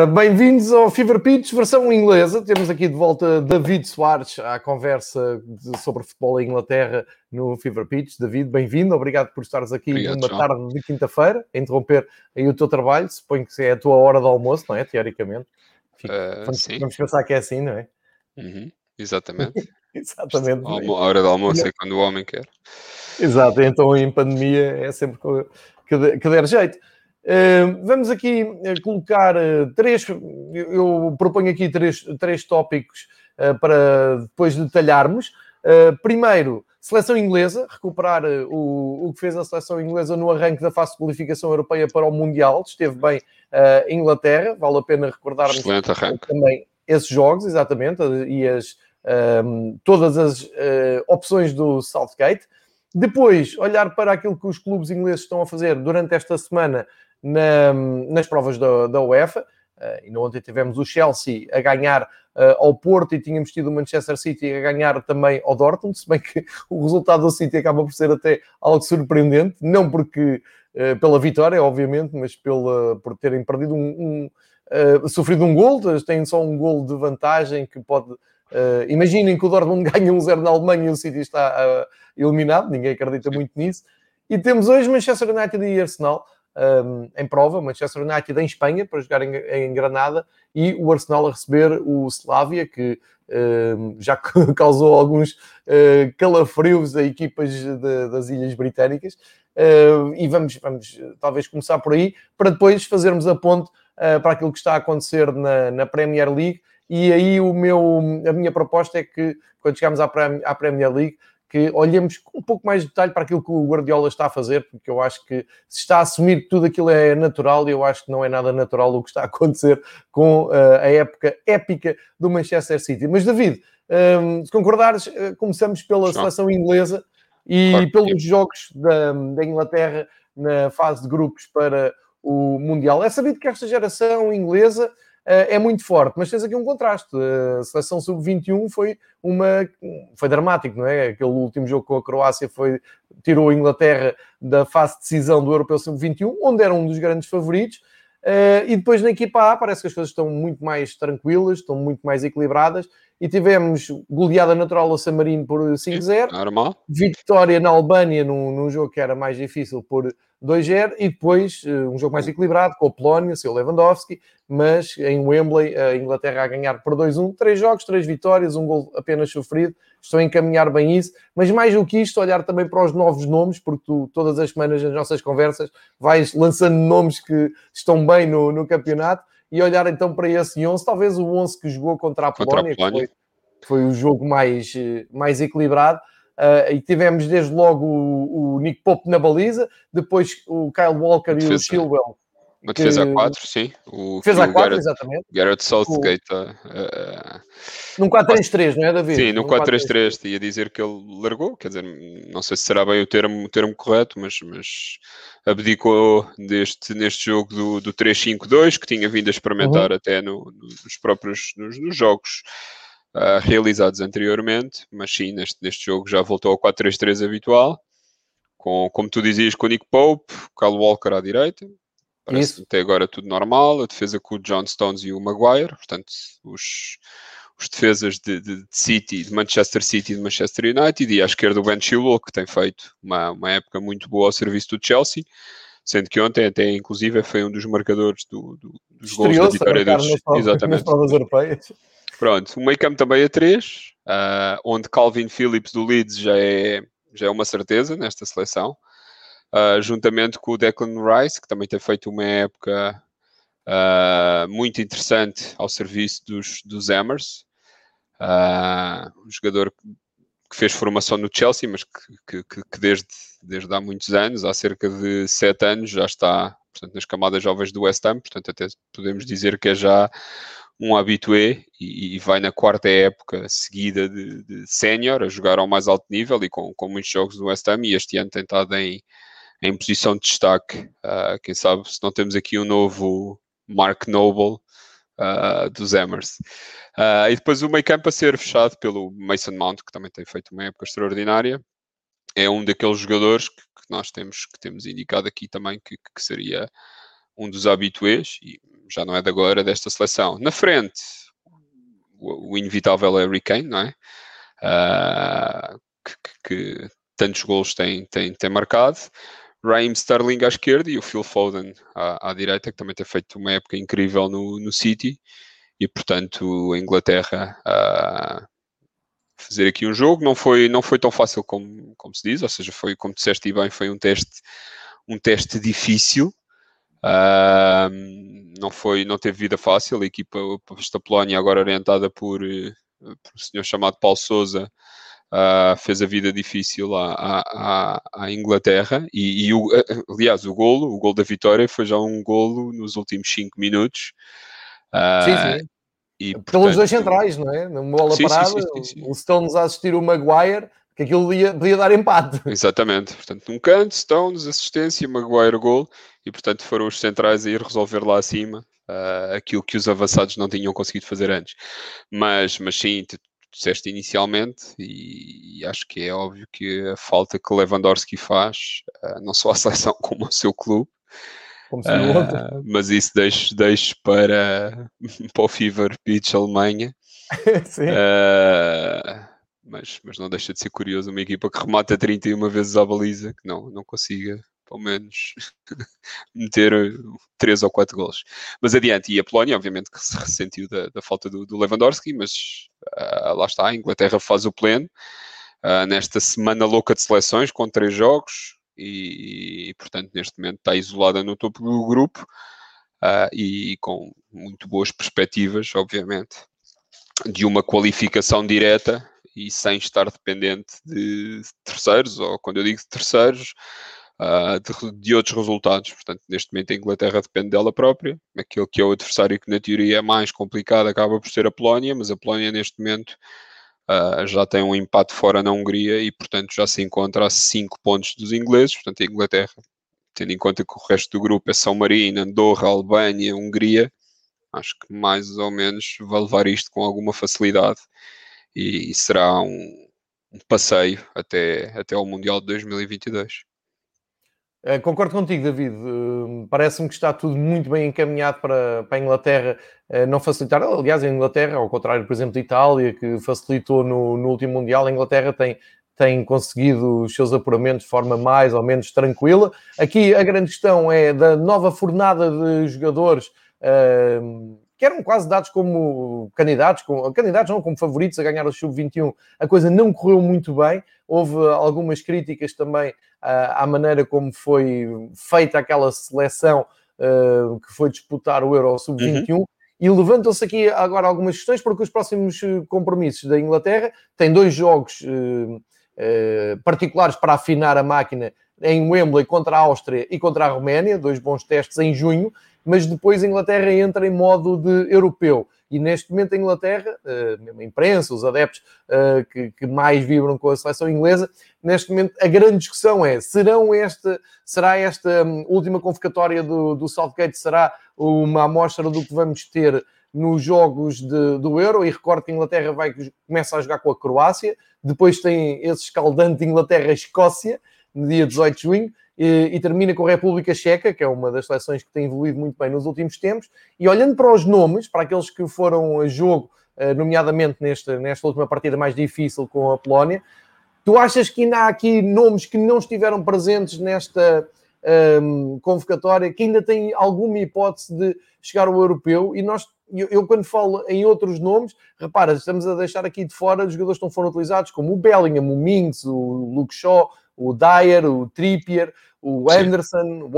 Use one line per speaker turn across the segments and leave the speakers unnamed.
Ora, bem-vindos ao Fever Pitch, versão inglesa. Temos aqui de volta David Soares à conversa de, sobre futebol em Inglaterra no Fever Pitch. David, bem-vindo, obrigado por estares aqui obrigado, numa João. tarde de quinta-feira, a interromper aí o teu trabalho. Suponho que é a tua hora de almoço, não é? Teoricamente.
Fico, uh,
vamos, vamos, pensar que é assim, não é?
Uhum, exatamente.
exatamente.
A hora de almoço é quando o homem quer.
Exato, então em pandemia é sempre que, que der jeito. Uh, vamos aqui uh, colocar uh, três, eu proponho aqui três, três tópicos para depois detalharmos. primeiro, seleção inglesa, recuperar o, o que fez a seleção inglesa no arranque da fase de qualificação europeia para o Mundial. Esteve bem a Inglaterra, vale a pena recordarmos também esses jogos, exatamente, e as, todas as opções do Southgate. Depois, olhar para aquilo que os clubes ingleses estão a fazer durante esta semana na, nas provas da, da UEFA. Uh, ainda ontem tivemos o Chelsea a ganhar uh, ao Porto e tínhamos tido o Manchester City a ganhar também ao Dortmund, se bem que o resultado do City acaba por ser até algo surpreendente, não porque uh, pela vitória, obviamente, mas pela, por terem perdido um, um uh, sofrido um gol, têm só um gol de vantagem que pode. imaginem que o Dortmund ganha um zero na Alemanha e o City está eliminado, ninguém acredita muito nisso. E temos hoje Manchester United e Arsenal um, em prova, Manchester United em Espanha para jogar em, em, Granada e o Arsenal a receber o Slavia, que um, já causou alguns uh, calafrios a equipas de, das Ilhas Britânicas. Uh, e vamos, vamos talvez começar por aí, para depois fazermos a ponte uh, para aquilo que está a acontecer na, na Premier League. E aí o meu, a minha proposta é que, quando chegarmos à Premier League, que olhemos com um pouco mais de detalhe para aquilo que o Guardiola está a fazer, porque eu acho que se está a assumir que tudo aquilo é natural, e eu acho que não é nada natural o que está a acontecer com uh, a época épica do Manchester City. Mas, David, um, ehm, se concordares, uh, começamos pela seleção inglesa e claro. pelos jogos da, da Inglaterra na fase de grupos para o Mundial. É sabido que esta geração inglesa eh, é muito forte, mas tens aqui um contraste. A seleção sub-21 foi uma foi dramático, não é? Aquele último jogo com a Croácia foi tirou a Inglaterra da fase de decisão do Europeu sub-21, onde era um dos grandes favoritos. Uh, e depois na equipa A parece que as coisas estão muito mais tranquilas, estão muito mais equilibradas. E tivemos goleada natural a San Marino por 5-0.
Normal.
Vitória na Albânia num, num jogo que era mais difícil por 2-0 e depois eh, um jogo mais equilibrado com a Polónia, seu Lewandowski, mas em Wembley a Inglaterra a ganhar por 2-1, três jogos, três vitórias, um gol apenas sofrido, estão a encaminhar bem isso, mas mais do que isto, olhar também para os novos nomes, porque tu todas as semanas nas nossas conversas vais lançando nomes que estão bem no, no campeonato e olhar então para esse 11, talvez o 11 que jogou contra a Polónia, contra a Polónia. que foi, foi o jogo mais, eh, mais equilibrado, Uh, e tivemos desde logo o, o, Nick Pope na baliza, depois o Kyle Walker e o Chilwell.
Uma defesa a 4, sim.
O, defesa a 4, exatamente.
Garrett Southgate. Uh,
num 4-3-3, não é, David?
Sim, no 4-3-3. Ia dizer que ele largou, quer dizer, não sei se será bem o termo, o termo correto, mas, mas abdicou deste, neste jogo do, do 3-5-2, que tinha vindo a experimentar uhum. até no, nos próprios nos, nos jogos uh, realizados anteriormente, mas sim, neste, neste jogo já voltou ao 4-3-3 habitual, com, como tu dizias, com o Nick Pope, Kyle Walker à direita, parece Isso. até agora tudo normal, a defesa com o John Stones e o Maguire, portanto, os, os defesas de, de, de, City, de Manchester City e de Manchester United, e à esquerda o Ben Chilwell, que tem feito uma, uma época muito boa ao serviço do Chelsea, sendo que ontem até inclusive foi um dos marcadores do, do, dos gols da vitória dos...
Exatamente. Nas europeias.
Pronto, o meio campo também é 3, uh, onde Calvin Phillips do Leeds já é, já é uma certeza nesta seleção, uh, juntamente com o Declan Rice, que também tem feito uma época uh, muito interessante ao serviço dos, dos Hammers, um jogador que fez formação no Chelsea, mas que, que, que, desde, desde há muitos anos, há cerca de 7 anos, já está portanto, nas camadas jovens do West Ham, portanto até podemos dizer que é já um habitué e, e, vai na quarta época seguida de, de sénior a jogar ao mais alto nível e com, com muitos jogos do West Ham e este ano tem estado em, em posição de destaque. Uh, quem sabe se não temos aqui um novo Mark Noble uh, dos Hammers. Uh, e depois o meio campo a ser fechado pelo Mason Mount, que também tem feito uma época extraordinária. É um daqueles jogadores que, que nós temos, que temos indicado aqui também que, que seria um dos habituês e já não é de agora desta seleção. Na frente, o, o inevitável é Harry Kane, não é? Uh, que, que, tantos gols tem, tem, tem marcado. Raheem Sterling à esquerda e o Phil Foden à, à, direita, que também tem feito uma época incrível no, no City. E, portanto, a Inglaterra uh, fazer aqui um jogo. Não foi, não foi tão fácil como, como se diz, ou seja, foi, como disseste bem, foi um teste, um teste difícil. Uh, não foi, não teve vida fácil. A equipa, esta Polónia, agora orientada por, eh, por um senhor chamado Paulo Souza, uh, fez a vida difícil à, à, à Inglaterra. E, e o, eh, aliás, o golo, o golo da vitória, foi já um golo nos últimos 5 minutos.
Uh, sim, sim. E, Pelos portanto, dois centrais, não é? Numa bola sim, parada, sim, sim, o Stones a assistir o Maguire, que aquilo ia, podia dar empate.
Exatamente. Portanto, num canto, Stones, assistência, Maguire, gol, e portanto foram os centrais a ir resolver lá acima uh, aquilo que os avançados não tinham conseguido fazer antes. Mas, mas sim, tu, tu disseste inicialmente, e, e, acho que é óbvio que a falta que Lewandowski faz, uh, não só à seleção como ao seu clube, Uh, mas isso deixo, deixo para, para o Fever Pitch Alemanha. uh, mas, mas não deixa de ser curioso uma equipa que remata 31 vezes à baliza, que não, não consiga pelo menos meter 3 ou 4 gols. Mas adiante, e a Polónia, obviamente, que se ressentiu da, da falta do, do, Lewandowski, mas uh, lá está, a Inglaterra faz o pleno. Uh, nesta semana louca de seleções, com três jogos, e, e, portanto neste momento está isolada no topo do grupo uh, e com muito boas perspectivas, obviamente, de uma qualificação direta e sem estar dependente de terceiros, ou quando eu digo terceiros, uh, de, de, outros resultados. Portanto, neste momento a Inglaterra depende dela própria. Aquele que é o adversário que na teoria é mais complicado acaba por ser a Polónia, mas a Polónia neste momento Uh, já tem um empate fora na Hungria e, portanto, já se encontra a 5 pontos dos ingleses. Portanto, a Inglaterra, tendo em conta que o resto do grupo é São Marino, Andorra, Albânia, Hungria, acho que mais ou menos vai levar isto com alguma facilidade e, e será um, um, passeio até, até ao Mundial de 2022.
Uh, concordo contigo, David. Uh, Parece-me que está tudo muito bem encaminhado para, para a Inglaterra uh, não facilitar. Aliás, a Inglaterra, ao contrário, por exemplo, da Itália, que facilitou no, no, último Mundial, a Inglaterra tem, tem conseguido os seus apuramentos de forma mais ou menos tranquila. Aqui a grande questão é da nova fornada de jogadores que eram quase dados como candidatos, como, candidatos não como favoritos a ganhar o Sub-21, a coisa não correu muito bem. Houve algumas críticas também à, à maneira como foi feita aquela seleção uh, que foi disputar o Euro Sub-21. Uhum. E levantam-se aqui agora algumas questões, porque os próximos eh, compromissos da Inglaterra têm dois jogos uh, uh, particulares para afinar a máquina em Wembley contra a Áustria e contra a Roménia, dois bons testes em junho, mas depois a Inglaterra entra em modo de europeu. E neste momento a Inglaterra, eh, a imprensa, os adeptos eh, que, mais vibram com a seleção inglesa, neste momento a grande discussão é: serão esta, será esta hum, última convocatória do, do Southgate será uma amostra do que vamos ter nos jogos de, do Euro? E recordo que a Inglaterra vai, começa a jogar com a Croácia, depois tem esse escaldante Inglaterra-Escócia, no dia 18 de junho, e, termina com a República Checa, que é uma das seleções que tem evoluído muito bem nos últimos tempos. E olhando para os nomes, para aqueles que foram a jogo, eh, nomeadamente nesta, nesta última partida mais difícil com a Polónia, tu achas que ainda há aqui nomes que não estiveram presentes nesta um, ehm, convocatória, que ainda têm alguma hipótese de chegar ao europeu? E nós eu, eu, quando falo em outros nomes, repara, estamos a deixar aqui de fora os jogadores que não foram utilizados, como o Bellingham, o Mings, o Luke Shaw, o Dyer, o Trippier, o Anderson,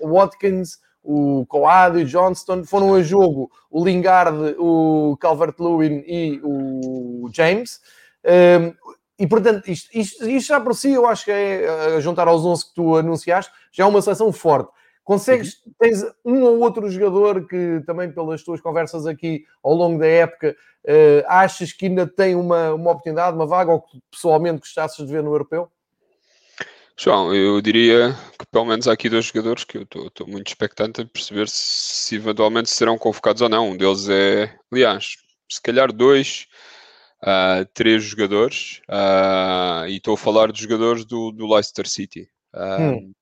o Watkins, o Coad e o Johnston foram a jogo o Lingard, o Calvert-Lewin e o James. Um, e portanto, isto, isto, isto, já por si, eu acho que é a juntar aos 11 que tu anunciaste, já é uma seleção forte. Consegues, uhum. tens um ou outro jogador que também pelas tuas conversas aqui ao longo da época uh, achas que ainda tem uma, uma oportunidade, uma vaga, ou que pessoalmente gostasses de ver no europeu?
João, eu diria que pelo menos há aqui dois jogadores que eu estou muito expectante a perceber se, se, eventualmente serão convocados ou não. Um deles é, aliás, se calhar dois, uh, três jogadores, uh, e estou a falar de jogadores do, do Leicester City. Uh, hum.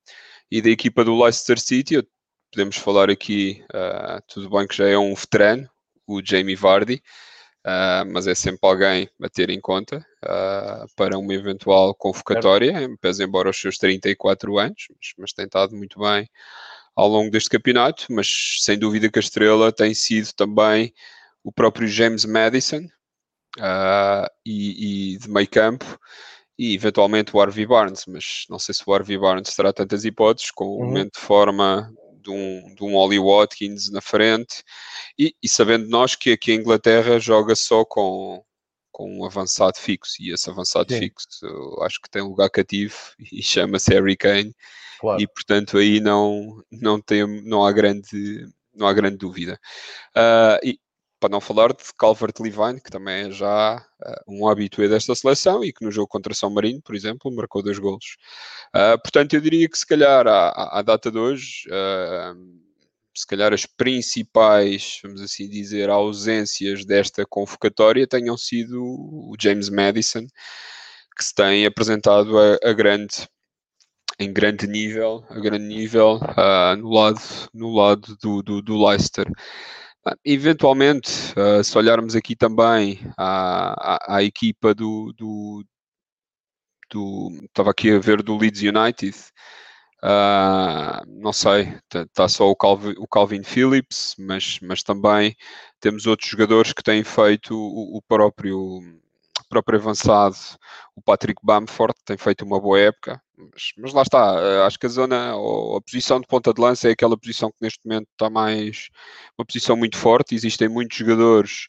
E da equipa do Leicester City, podemos falar aqui, tudo bem que já é um veterano, o Jamie Vardy, uh, mas é sempre alguém a ter em conta uh, para uma eventual convocatória, pese embora os seus 34 anos, mas, mas tem estado muito bem ao longo deste campeonato, mas sem dúvida que a estrela tem sido também o próprio James Madison e, e de meio campo, e eventualmente o Harvey Barnes, mas não sei se o Harvey Barnes terá tantas hipóteses com o uhum. momento de forma de um, de um Ollie Watkins na frente e, e, sabendo nós que aqui a Inglaterra joga só com, com um avançado fixo e esse avançado Sim. fixo acho que tem um lugar cativo e chama-se Harry Kane claro. e portanto aí não, não, tem, não, há grande, não há grande dúvida. Uh, e, para não falar de Calvert-Levine, que também é já uh, um habitué desta seleção e que no jogo contra São Marino, por exemplo, marcou dois golos. Uh, portanto, eu diria que se calhar à, à data de hoje, uh, se calhar as principais, vamos assim dizer, ausências desta convocatória tenham sido o James Madison, que se tem apresentado a, a grande em grande nível, a grande nível no lado, no lado do, do, do Leicester. Eventualmente, uh, se olharmos aqui também à, à, à equipa do, do, do, Estava aqui a ver do Leeds United. Uh, não sei, está só o Calvin, o Calvin, Phillips, mas, mas também temos outros jogadores que têm feito o, o próprio próprio avançado, o Patrick Bamford, tem feito uma boa época, mas, mas, lá está, eh, acho que a zona, a posição de ponta de lança é aquela posição que neste momento está mais, uma posição muito forte, existem muitos jogadores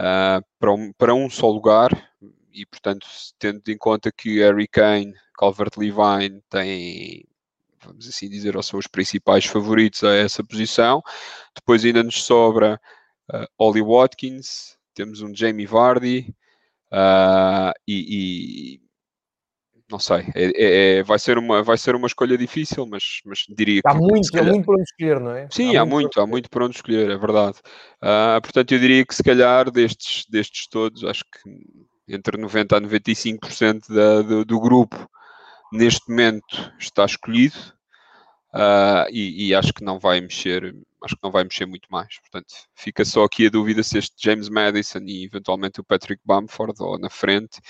uh, para, um, para um só lugar, e portanto, tendo em conta que Harry Kane, Calvert-Levine tem vamos assim dizer, ou são os principais favoritos a essa posição. Depois ainda nos sobra uh, Ollie Watkins, temos um Jamie Vardy, Uh, e, e, não sei, é, é, é, vai, ser uma, vai ser uma escolha difícil, mas, mas diria
há que. Muito, calhar... Há muito para onde escolher, não é?
Sim, há, há muito, há muito para onde escolher, é verdade. Uh, portanto, eu diria que se calhar destes, destes todos, acho que entre 90% a 95% da, do, do grupo neste momento está escolhido. Uh, e, e, acho que não vai mexer, acho que não vai mexer muito mais. Portanto, fica só aqui a dúvida se este James Madison e eventualmente o Patrick Bamford ou na frente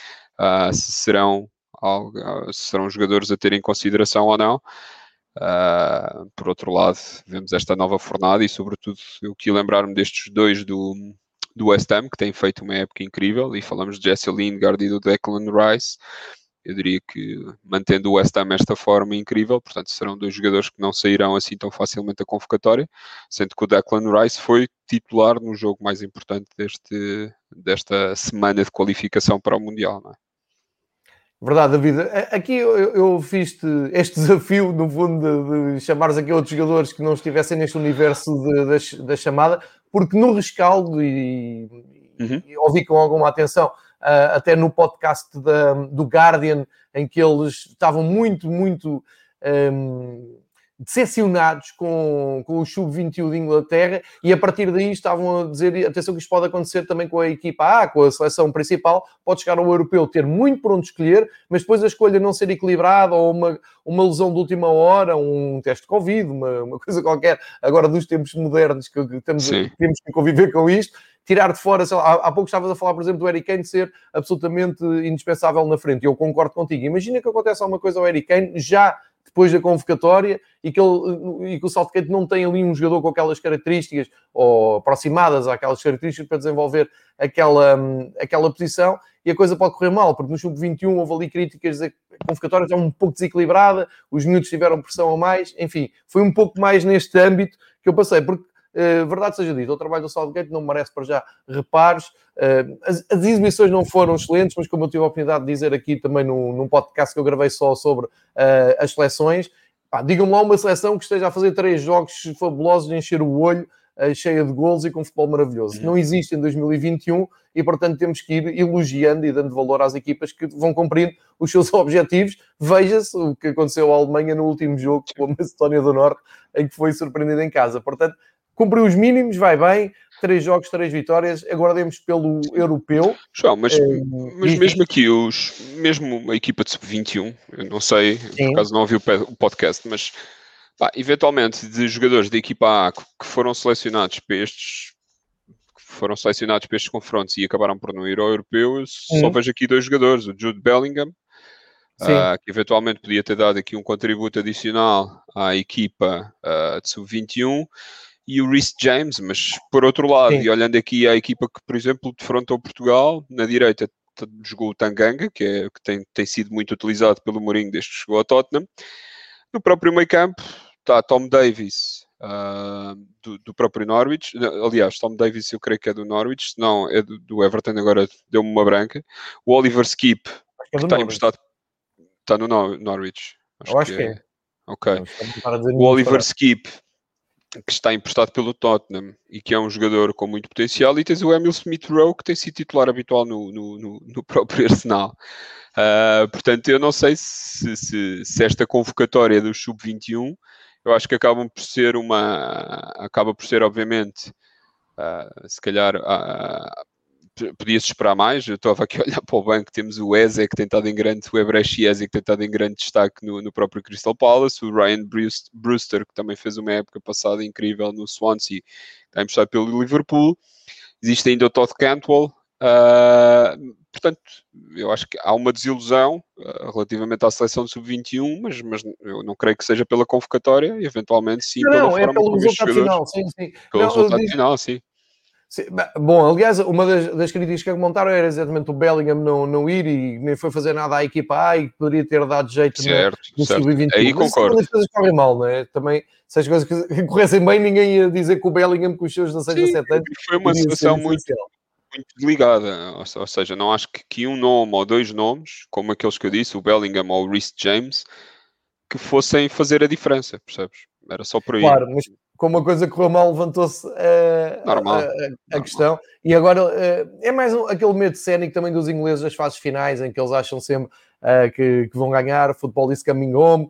uh, se serão algo, uh, se serão jogadores a ter em consideração ou não. por outro lado, vemos esta nova fornada e, sobretudo, eu que lembrar-me destes dois do, do West Ham, que têm feito uma época incrível, e falamos de Jesse Lingard e do Declan Rice eu diria que mantendo o West Ham esta forma incrível, portanto serão dois jogadores que não sairão assim tão facilmente da convocatória, sendo que o Declan Rice foi titular no jogo mais importante deste, desta semana de qualificação para o Mundial. Não é?
Verdade, David. Aqui eu, eu fiz este desafio, no fundo, de, de chamares aqui outros jogadores que não estivessem neste universo da chamada, porque no rescaldo, e, uhum. e ouvi com alguma atenção, até no podcast da, do Guardian, em que eles estavam muito, muito um, decepcionados com, com o Sub-21 de Inglaterra e a partir daí estavam a dizer, atenção que isto pode acontecer também com a equipa A, com a seleção principal, pode chegar ao europeu, ter muito por onde escolher, mas depois a escolha não ser equilibrada ou uma, uma lesão de última hora, um teste de Covid, uma, uma coisa qualquer, agora dos tempos modernos que, que temos, temos que conviver com isto, tirar de fora, lá, há, há pouco estavas a falar, por exemplo, do Eric Kane ser absolutamente indispensável na frente, e eu concordo contigo. Imagina que acontece alguma coisa ao Eric Kane já depois da convocatória e que, ele, e que o Southgate não tem ali um jogador com aquelas características ou aproximadas àquelas características para desenvolver aquela, aquela posição e a coisa pode correr mal, porque no sub-21 houve ali críticas a convocatória já um pouco desequilibrada, os minutos tiveram pressão a mais, enfim, foi um pouco mais neste âmbito que eu passei, porque Uh, verdade seja dita, o trabalho do Southgate não merece para já reparos. Uh, as, as, exibições não foram excelentes, mas como eu tive a oportunidade de dizer aqui também num, num podcast que eu gravei só sobre uh, as seleções, digam-me lá uma seleção que esteja a fazer três jogos fabulosos de encher o olho, cheia de gols e com futebol maravilhoso. Uhum. Não existe em 2021 e, portanto, temos que ir elogiando e dando valor às equipas que vão cumprindo os seus objetivos. Veja-se o que aconteceu à Alemanha no último jogo com a Macedónia do Norte, em que foi surpreendida em casa. Portanto, cumpriu os mínimos, vai bem, três jogos, três vitórias, aguardemos pelo europeu.
João, mas, é, mas mesmo aqui, os, mesmo a equipa de sub-21, eu não sei, Sim. por acaso não ouvi o podcast, mas Pá, eventualmente, de jogadores da equipa A que foram selecionados para estes foram selecionados para estes confrontos e acabaram por não ir ao europeu, eu só vejo aqui dois jogadores, o Jude Bellingham, uh, que eventualmente podia ter dado aqui um contributo adicional à equipa uh, de sub-21, e o Rhys James, mas por outro lado, Sim. e olhando aqui à equipa que, por exemplo, defrontou Portugal, na direita jogou o Tanganga, que, é, que tem, tem sido muito utilizado pelo Mourinho desde que chegou ao Tottenham. No próprio meio campo está Tom Davis, uh, do, do, próprio Norwich. Aliás, Tom Davis eu creio que é do Norwich, não, é do, do Everton, agora deu-me uma branca. O Oliver Skip, é que está emprestado, está no Norwich.
Acho eu acho que, que é. é.
Ok. O Oliver Skip que está emprestado pelo Tottenham e que é um jogador com muito potencial, e tens o Emil Smith Rowe, que tem sido titular habitual no, no, no, no próprio Arsenal. Uh, portanto, eu não sei se, se, se esta convocatória do Sub-21, eu acho que acabam por ser uma. acaba por ser, obviamente, uh, se calhar. Uh, podia-se esperar mais. Eu estava aqui a olhar para o banco, temos o Eze que tem estado em grande, o Ebrecht Eze que tem estado em grande destaque no, no, próprio Crystal Palace, o Ryan Brewster que também fez uma época passada incrível no Swansea, está emprestado pelo Liverpool. Existe ainda o Todd Cantwell. Uh, portanto, eu acho que há uma desilusão uh, relativamente à seleção de sub-21, mas, mas eu não creio que seja pela convocatória, eventualmente sim,
não, pela não, é forma é pelo resultado final, sim, sim.
Pelo não, resultado digo... final, sim.
Sim, bom, aliás, uma das, das, críticas que montaram era exatamente o Bellingham não, não ir e nem foi fazer nada à equipa A e poderia ter dado jeito
certo, no, no sub-21. Aí concordo.
Mas as coisas correm mal, não é? Também, se as coisas corressem bem, ninguém ia dizer que o Bellingham com os seus 16 a 17 anos.
Foi uma situação muito, muito desligada, ou, ou, seja, não acho que, que um nome ou dois nomes, como aqueles que eu disse, o Bellingham ou o Rhys James, que fossem fazer a diferença, percebes? Era só por aí.
Claro, mas como uma coisa correu mal, levantou-se uh, a, a, a questão. E agora uh, é mais um, aquele medo cénico também dos ingleses das fases finais, em que eles acham sempre uh, que, que, vão ganhar. O futebol is coming home.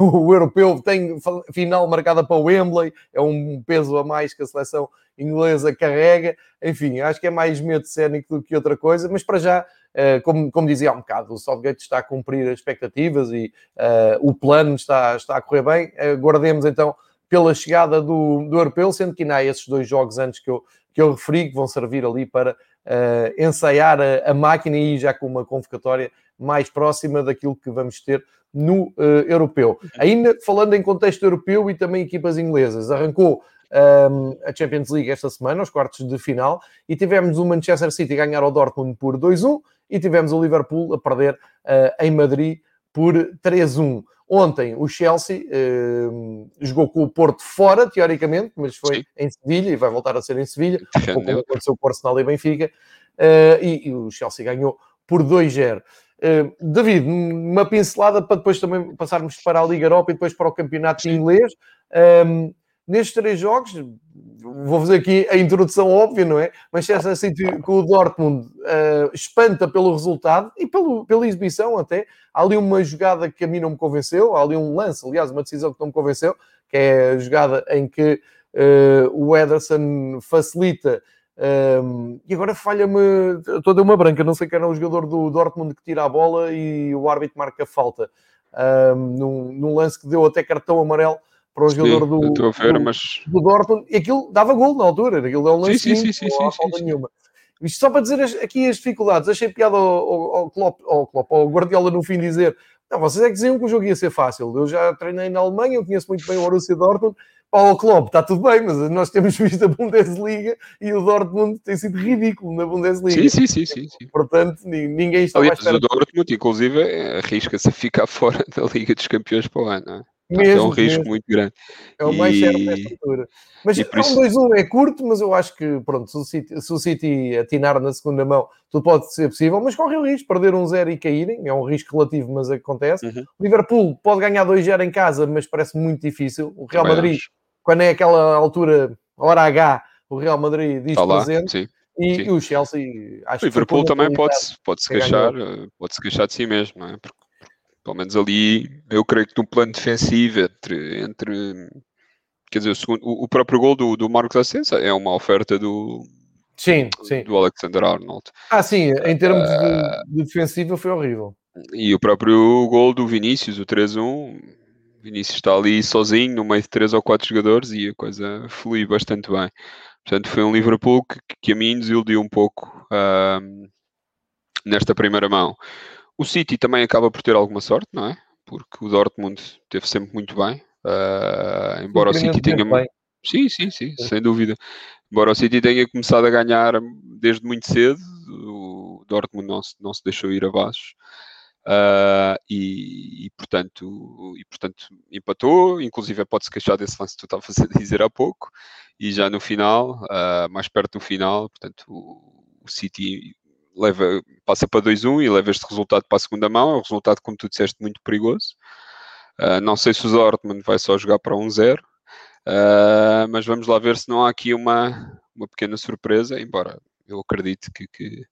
o europeu tem final marcada para o Wembley, é um peso a mais que a seleção inglesa carrega. Enfim, acho que é mais medo cénico do que outra coisa, mas para já. Uh, como, como, dizia há um bocado, o Southgate está a cumprir as expectativas e uh, o plano está, está a correr bem. Uh, guardemos então pela chegada do, do europeu, sendo que ainda há esses dois jogos antes que eu, que eu referi, que vão servir ali para uh, ensaiar a, a, máquina e já com uma convocatória mais próxima daquilo que vamos ter no uh, europeu. Ainda falando em contexto europeu e também equipas inglesas, arrancou um, ehm, a Champions League esta semana, os quartos de final, e tivemos o Manchester City ganhar ao Dortmund por 2-1 e tivemos o Liverpool a perder uh, em Madrid por 3-1. Ontem o Chelsea uh, jogou com o Porto fora, teoricamente, mas foi Sim. em Sevilha e vai voltar a ser em Sevilha, como aconteceu com o Arsenal e Benfica, uh, e, e, o Chelsea ganhou por 2-0. Uh, eh, David, uma pincelada para depois também passarmos para a Liga Europa e depois para o campeonato Sim. inglês. Um, nestes três jogos, vou fazer aqui a introdução óbvia, não é? Manchester City com o Dortmund uh, espanta pelo resultado e pelo, pela exibição até. Há ali uma jogada que a mim não me convenceu, há ali um lance, aliás, uma decisão que não me convenceu, que é a jogada em que uh, o Ederson facilita um, e agora falha-me toda uma branca, não sei quem era o jogador do Dortmund que tira a bola e o árbitro marca falta um, num, num lance que deu até cartão amarelo para o sim, jogador do,
ver, do, mas...
do, Dortmund, e aquilo dava gol na altura, aquilo é um lance sim, sim, sim, não há falta nenhuma. Isto só para dizer aqui as dificuldades, achei piada ao, ao, ao, Klopp, ao, Klopp, ao Guardiola no fim dizer não, vocês é que diziam que o jogo ia ser fácil, eu já treinei na Alemanha, eu conheço muito bem o Borussia Dortmund, Paulo Klopp, está tudo bem, mas nós temos visto a Bundesliga e o Dortmund tem sido ridículo na Bundesliga.
Sim, sim, sim. sim, sim.
Portanto, ninguém está
Aliás, mais o Dortmund, inclusive, arrisca-se a ficar fora da Liga dos Campeões para o ano, não é? Mesmo, é um risco mesmo. muito grande.
É o mais e... certo nesta altura. Mas é um isso... 2-1 é curto, mas eu acho que, pronto, se o, City, se o City atinar na segunda mão, tudo pode ser possível, mas corre o risco, perder um 0 e caírem, é um risco relativo, mas acontece. Uhum. O Liverpool pode ganhar 2-0 em casa, mas parece muito difícil. O Real Madrid, quando é aquela altura, hora H, o Real Madrid diz tá presente. Sim. E, e, o Chelsea,
acho o Liverpool também pode, pode se queixar, eh, pode se queixar de si mesmo, não é? Porque pelo menos ali, eu creio que no plano defensivo, entre, entre quer dizer, o, segundo, o, o próprio gol do, do Marcos Ascensa é uma oferta do,
sim, sim.
do Alexander Arnold.
Ah, sim, em termos uh, de, de defensiva foi horrível.
E o próprio gol do Vinícius, o 3-1, Vinícius está ali sozinho, no meio de três ou quatro jogadores e a coisa flui bastante bem. Portanto, foi um Liverpool que, que a mim desiludiu um pouco uh, nesta primeira mão. O City também acaba por ter alguma sorte, não é? Porque o Dortmund teve sempre muito bem. Uh, embora o City tenha. Bem. Sim, sim, sim, sem dúvida. Embora o City tenha começado a ganhar desde muito cedo, o Dortmund não se, não se deixou ir abaixo. Uh, e, e, portanto, e portanto empatou, inclusive pode-se queixar desse lance que tu estavas a dizer há pouco, e já no final, uh, mais perto do final, portanto o, o City leva, passa para 2-1 e leva este resultado para a segunda mão, é um resultado, como tu disseste, muito perigoso. Uh, não sei se o Dortmund vai só jogar para 1-0, mas vamos lá ver se não há aqui uma, uma pequena surpresa, embora eu acredito que, que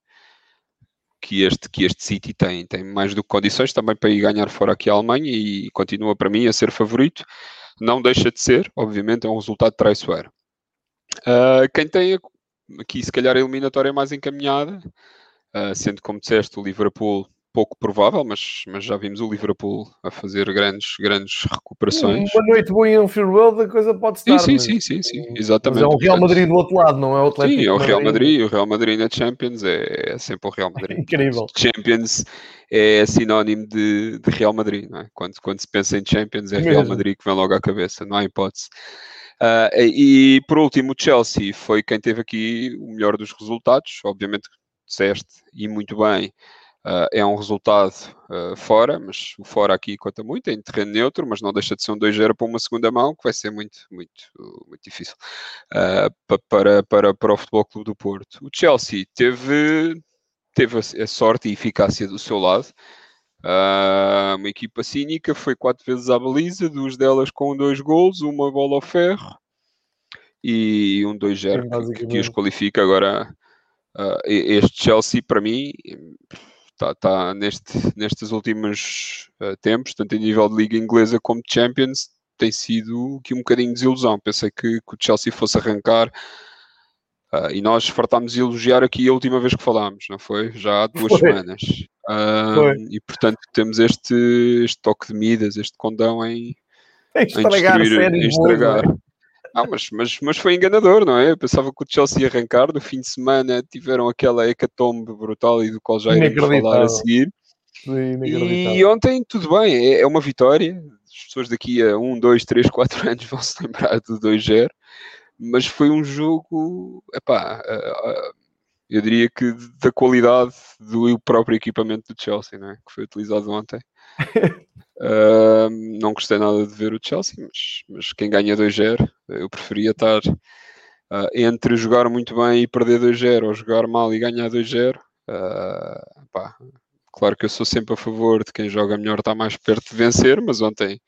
que este, que este City tem, tem mais do que condições também para ir ganhar fora aqui a Alemanha e continua para mim a ser favorito. Não deixa de ser, obviamente, é um resultado traiçoeiro. Uh, quem tem aqui, se calhar, a eliminatória mais encaminhada, uh, sendo como disseste, o Liverpool pouco provável, mas, mas já vimos o Liverpool a fazer grandes, grandes recuperações.
Uma noite boa em Anfield Road, a coisa pode estar.
Sim, sim, mas... sim, sim, sim, exatamente.
Mas é o Real Madrid do outro lado, não é o Atlético
Sim, é o Real Madrid, o Real Madrid na Champions é, é sempre o Real Madrid.
Incrível.
Champions é sinónimo de, de Real Madrid, não é? Quando, quando se pensa em Champions é Mesmo. Real Madrid que vem logo à cabeça, não há hipótese. Uh, e por último, o Chelsea foi quem teve aqui o melhor dos resultados, obviamente disseste, e muito bem, Uh, é um resultado uh, fora, mas o fora aqui conta muito, é em terreno neutro, mas não deixa de ser um 2-0 para uma segunda mão, que vai ser muito, muito, muito difícil uh, para, para, para o Futebol Clube do Porto. O Chelsea teve, teve a sorte e eficácia do seu lado. uma equipa cínica, foi quatro vezes à baliza, duas delas com dois gols, uma bola ao ferro e um 2-0 que, que, os qualifica agora. Este Chelsea, para mim, está tá neste, nestes últimos uh, tempos, tanto em nível de Liga Inglesa como de Champions, tem sido aqui um bocadinho de desilusão. Pensei que, que o Chelsea fosse arrancar uh, e nós fartámos de elogiar aqui a última vez que falámos, não foi? Já há duas foi. semanas. Uh, e portanto temos este, este toque de Midas, este condão em,
em estragar. Destruir, em estragar.
Não, mas, mas, mas foi enganador, não é? Eu pensava que o Chelsea ia arrancar. No fim de semana tiveram aquela hecatombe brutal e do qual já iremos falar a seguir.
Sim,
e ontem, tudo bem, é, é, uma vitória. As pessoas daqui a 1, 2, 3, 4 anos vão se lembrar do 2-0. Mas foi um jogo, epá, eu diria que da qualidade do próprio equipamento do Chelsea, é? Que foi utilizado ontem. Uh, não gostei nada de ver o Chelsea, mas, mas quem ganha 2-0, eu preferia estar uh, entre jogar muito bem e perder 2-0 ou jogar mal e ganhar 2-0. Uh, claro que eu sou sempre a favor de quem joga melhor estar mais perto de vencer, mas ontem,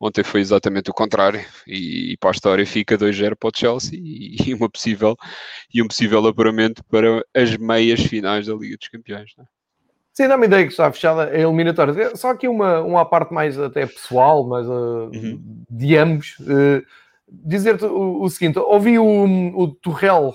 ontem foi exatamente o contrário. E, e para a história fica 2-0 para o Chelsea e, e, uma possível, e um possível apuramento para as meias finais da Liga dos Campeões. Não é?
Sim, dá-me ideia que está fechada a eliminatória. Só aqui uma, uma parte mais até pessoal, mas uh, uhum. de ambos. Uh, Dizer-te o, o, seguinte: ouvi o, o Turrell.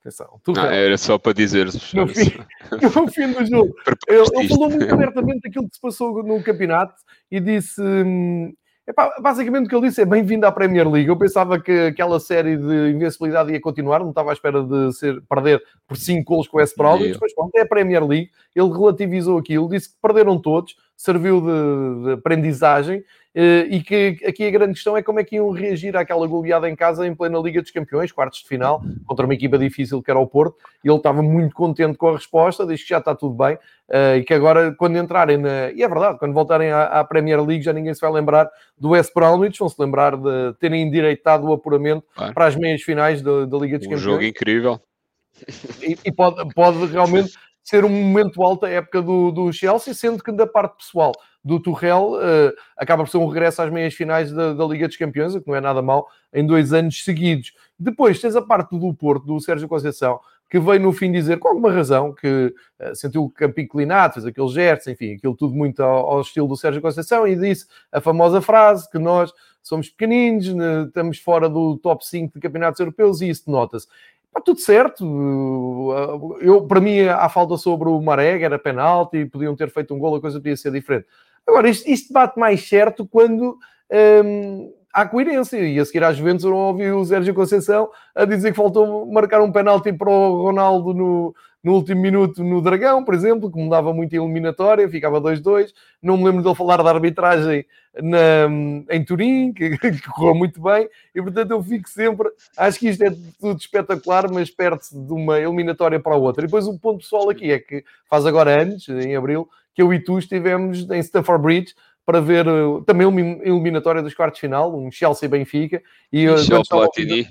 Atenção, era só para dizer.
No fim, no fim do jogo. ele, ele, falou muito abertamente daquilo que se passou no campeonato e disse. Hum, Epá, basicamente o que ele disse é bem-vindo à Premier League. Eu pensava que aquela série de invencibilidade ia continuar, não estava à espera de ser, perder por 5 golos com o West Brom, mas pronto, é a Premier League. Ele relativizou aquilo, disse que perderam todos, serviu de, de aprendizagem e que aqui a grande questão é como é que iam reagir àquela goleada em casa em plena Liga dos Campeões, quartos de final, contra uma equipa difícil que era o Porto. E ele estava muito contente com a resposta, diz que já está tudo bem eh, e que agora, quando entrarem na. E é verdade, quando voltarem à, Premier League, já ninguém se vai lembrar do West Bromwich, vão se lembrar de terem endireitado o apuramento para as meias finais da, da Liga dos um Campeões.
Um jogo incrível.
E, e pode, pode realmente ser um momento alto a época do, do Chelsea, sendo que da parte pessoal do Tuchel uh, acaba por ser um regresso às meias finais da, da, Liga dos Campeões, o que não é nada mal, em dois anos seguidos. Depois tens a parte do Porto, do Sérgio Conceição, que veio no fim dizer, com alguma razão, que uh, sentiu o campo inclinado, fez aqueles gestos, enfim, aquilo tudo muito ao, ao, estilo do Sérgio Conceição, e disse a famosa frase que nós somos pequeninos, né, estamos fora do top 5 de campeonatos europeus, e isso nota-se. Está tudo certo. Eu, para mim, a falta sobre o Marega era penalti, podiam ter feito um gol, a coisa podia ser diferente. Agora, isto, isto bate mais certo quando um, há coerência. E a seguir às Juventus eu não ouvi o Sérgio Conceição a dizer que faltou marcar um penalti para o Ronaldo no, no último minuto no Dragão, por exemplo, que mudava muito a eliminatória, ficava 2-2. Não me lembro dele falar da arbitragem na, em Turim, que, que, correu muito bem, e portanto eu fico sempre. Acho que isto é tudo espetacular, mas perde-se de uma eliminatória para a outra. E depois o ponto pessoal aqui é que faz agora anos, em abril, que eu e tu estivemos em Stamford Bridge para ver uh, também uma eliminatória dos quartos de final, um Chelsea-Benfica.
E, Michel Platini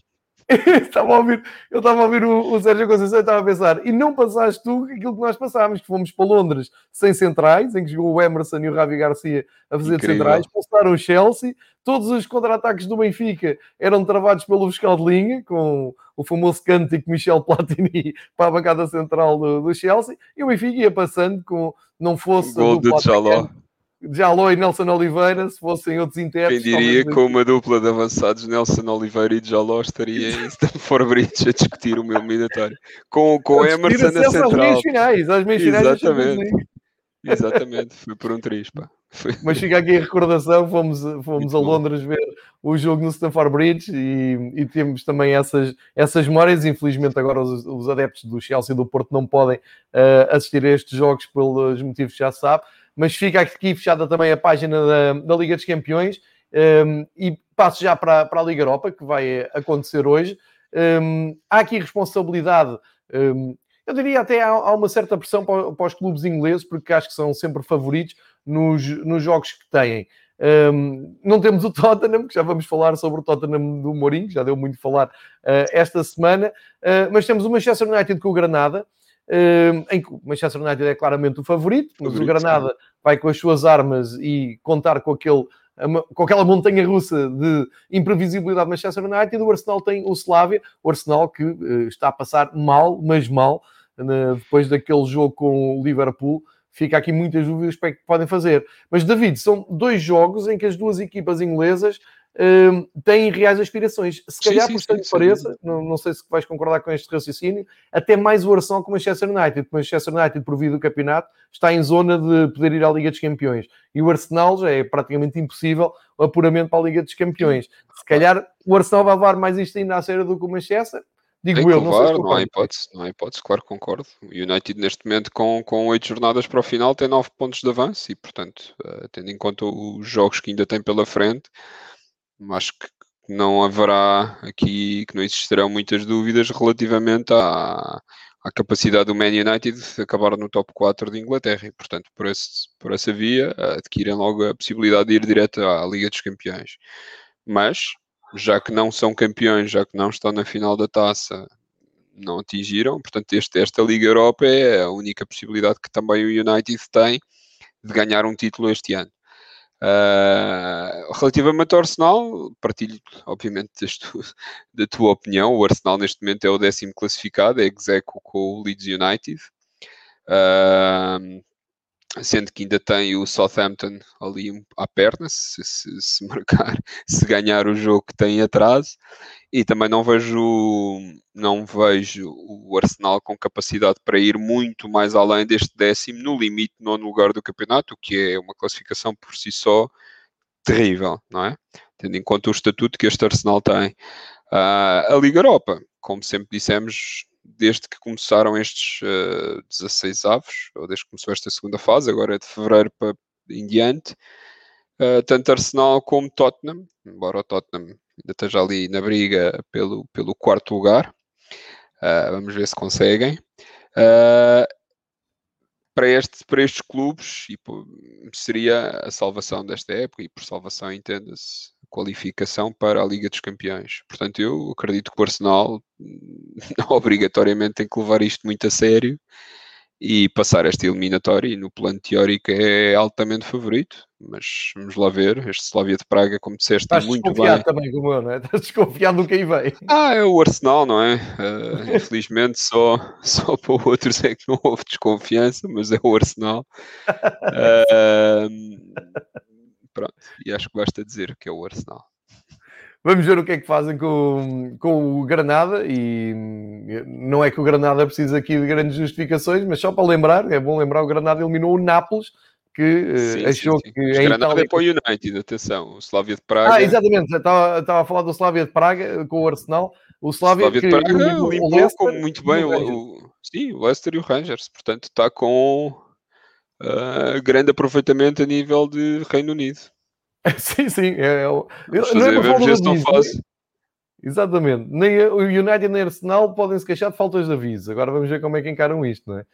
estava a ouvir, eu estava a ouvir o, o Sérgio Conceição e estava a pensar, e não passaste tu aquilo que nós passámos, que fomos para Londres sem centrais, em que jogou o Emerson e o Ravi Garcia a fazer Incrível. centrais, passaram o Chelsea, todos os contra-ataques do Benfica eram travados pelo fiscal de linha, com o famoso cântico Michel Platini para a bancada central do, do Chelsea, e o Benfica ia passando com, não fosse...
Gol de Jaló.
Jaló e Nelson Oliveira, se fossem outros intérpretes.
Quem diria que com uma dupla de avançados, Nelson Oliveira e Jaló estaria em Stanford Bridge a discutir o meu eliminatório. Com, com Emerson na central. Às
finais, às meias finais
Exatamente. Exatamente, foi por um triz, pá. Foi...
Mas fica aqui a recordação, fomos, fomos a Londres ver o jogo no Stanford Bridge e, e temos também essas, essas memórias. Infelizmente agora os, os adeptos do Chelsea e do Porto não podem uh, assistir a estes jogos pelos motivos que já se sabe mas fica aqui fechada também a página da, da Liga dos Campeões um, e passo já para, para a Liga Europa, que vai acontecer hoje. Um, há aqui responsabilidade, um, eu diria até há, há, uma certa pressão para, para, os clubes ingleses, porque acho que são sempre favoritos nos, nos jogos que têm. Um, não temos o Tottenham, que já vamos falar sobre o Tottenham do Mourinho, já deu muito a falar uh, esta semana, uh, mas temos o Manchester United com o Granada, em que o Manchester United é claramente o favorito, mas favorito, o Granada sim vai com as suas armas e contar com, aquele, com aquela montanha russa de imprevisibilidade do Manchester United, o Arsenal tem o Slavia, o Arsenal que uh, está a passar mal, mas mal, depois daquele jogo com o Liverpool. Fica aqui muitas dúvidas para que podem fazer. Mas, David, são dois jogos em que as duas equipas inglesas uh, têm reais aspirações. Se calhar, sim, por estranho que pareça, não, não, sei se vais concordar com este raciocínio, até mais o Arsenal que o Manchester United. O Manchester United, por via do campeonato, está em zona de poder ir à Liga dos Campeões. E o Arsenal já é praticamente impossível o apuramento para a Liga dos Campeões. Se calhar o Arsenal vai levar mais isto ainda à série do que o Manchester,
Digo Tem eu, não, levar, não há hipótese, não há hipótese, claro, concordo. O United neste momento com, com 8 jornadas para o final tem 9 pontos de avanço e portanto, uh, tendo em conta os jogos que ainda tem pela frente, acho que não haverá aqui, que não existirão muitas dúvidas relativamente à, à capacidade do Man United de acabar no top 4 de Inglaterra e, portanto, por, esse, por essa via, adquirem logo a possibilidade de ir direto à Liga dos Campeões. Mas, já que não são campeões, já que não estão na final da taça, não atingiram, portanto, este, esta Liga Europa é a única possibilidade que também o United tem de ganhar um título este ano. Uh, relativamente ao Arsenal, partilho obviamente da tua opinião. O Arsenal neste momento é o décimo classificado, é execo com o Leeds United. Uh, sendo que ainda tem o Southampton ali à perna, se, se, se, marcar, se ganhar o jogo que tem atrás, e também não vejo, não vejo o Arsenal com capacidade para ir muito mais além deste décimo, no limite, nono lugar do campeonato, o que é uma classificação por si só terrível, não é? Tendo em conta o estatuto que este Arsenal tem. Uh, a Liga Europa, como sempre dissemos, desde que começaram estes uh, 16 avos, ou desde que começou esta segunda fase, agora é de fevereiro para em diante, uh, tanto Arsenal como Tottenham, embora o Tottenham ainda esteja ali na briga pelo, pelo quarto lugar, uh, vamos ver se conseguem. Uh, para, este, para estes clubes e, seria a salvação desta época, e por salvação entenda-se qualificação para a Liga dos Campeões. Portanto, eu acredito que o Arsenal obrigatoriamente tem que levar isto muito a sério e passar esta eliminatória e no plano teórico é altamente favorito, mas vamos lá ver, este Slavia de Praga, como disseste,
Estás
muito
bem. também como eu, não é? Estás desconfiado do que aí vem.
Ah, é o Arsenal, não é? Uh, infelizmente só, só para outros é que não houve desconfiança, mas é o Arsenal. Uh, pronto, e acho que basta dizer que é o Arsenal.
Vamos ver o que é que fazem com, com o Granada e não é que o Granada precisa aqui de grandes justificações, mas só para lembrar, é bom lembrar, o Granada eliminou o Nápoles, que sim, achou sim, sim. que.
A Itália... é para o United, atenção. O Slavia de Praga.
Ah, exatamente. Estava, estava a falar do Slavia de Praga com o Arsenal. O Slavia,
Slavia de Praga limpou Leicester, muito bem o, o, sim, o Leicester e o Rangers. Portanto, está com uh, grande aproveitamento a nível de Reino Unido.
sim, sim. É, é,
não é ver se não faz.
Exatamente. Nem o United nem o Arsenal podem se queixar de faltas de aviso. Agora vamos ver como é que encaram isto, não é?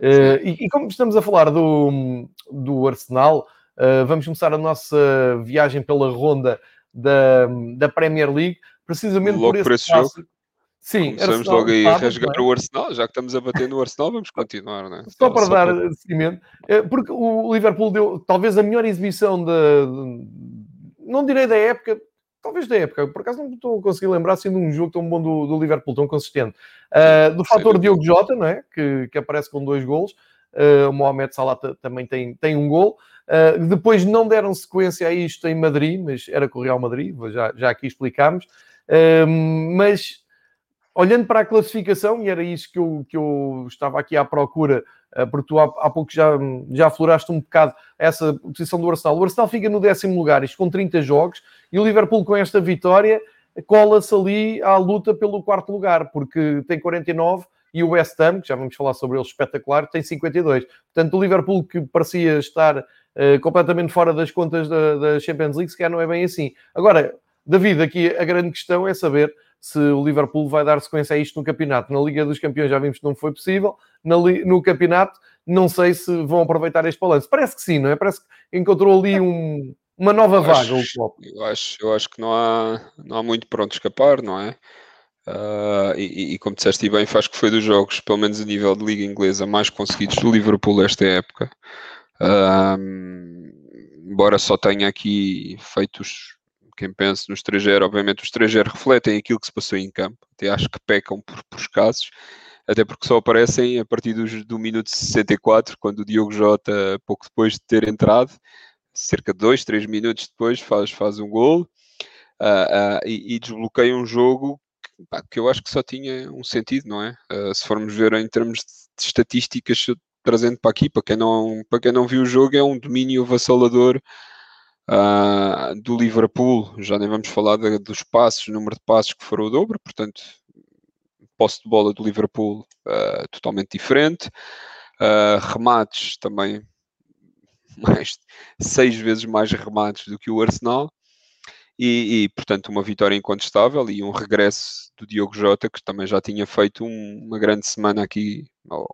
Uh, e, e, como estamos a falar do, do Arsenal, uh, vamos começar a nossa viagem pela ronda da, da Premier League, precisamente
logo
por esse,
por esse jogo. Sim, Começamos Arsenal, logo aí a rasgar é? o Arsenal, já que estamos a bater no Arsenal, vamos continuar, não é?
Só para só dar para... seguimento, eh, porque o Liverpool deu talvez a melhor exibição da. Não direi da época, talvez da época, por acaso não estou a conseguir lembrar assim de um jogo tão bom do, do Liverpool, tão consistente. Uh, do fator Diogo Jota, não é? Que, que aparece com dois golos. Uh, o Mohamed Salah também tem, tem um gol. Uh, depois não deram sequência a isto em Madrid, mas era com o Real Madrid, já, já aqui explicámos. Mas olhando para a classificação, e era isso que eu, que eu estava aqui à procura, porque tu há, há pouco já, já afloraste um bocado essa posição do Arsenal. O Arsenal fica no décimo lugar, isto com 30 jogos, e o Liverpool com esta vitória cola-se ali à luta pelo quarto lugar, porque tem 49 e o West Ham, que já vamos falar sobre ele espetacular, tem 52. Portanto, o Liverpool que parecia estar uh, completamente fora das contas da, da Champions League, se calhar não é bem assim. Agora, David, aqui a grande questão é saber se o Liverpool vai dar sequência a isto no campeonato. Na Liga dos Campeões já vimos que não foi possível, no campeonato não sei se vão aproveitar este balanço. Parece que sim, não é? Parece que encontrou ali um, uma nova vaga
acho, o Klopp. Eu acho, eu acho que não há, não há muito para onde escapar, não é? Uh, e, e, como disseste bem, faz que foi dos jogos, pelo menos a nível de Liga Inglesa, mais conseguidos do Liverpool esta época. Uh, embora só tenha aqui feitos, quem pensa no estrangeiro, obviamente os estrangeiros refletem aquilo que se passou em campo, até acho que pecam por, por casos, até porque só aparecem a partir dos, do minuto 64, quando o Diogo Jota, pouco depois de ter entrado, cerca de dois, três minutos depois, faz, faz um gol uh, uh, e, e, desbloqueia um jogo que, pá, que, eu acho que só tinha um sentido, não é? Uh, se formos ver em termos de, de estatísticas, trazendo para aqui, para quem, não, para quem não viu o jogo, é um domínio avassalador do Liverpool. Já nem vamos falar de, dos passos, número de passos que foram o dobro, portanto, posse de bola do Liverpool totalmente diferente. remates também mais seis vezes mais remates do que o Arsenal. E, e, portanto, uma vitória incontestável e um regresso do Diogo Jota, que também já tinha feito um, uma grande semana aqui,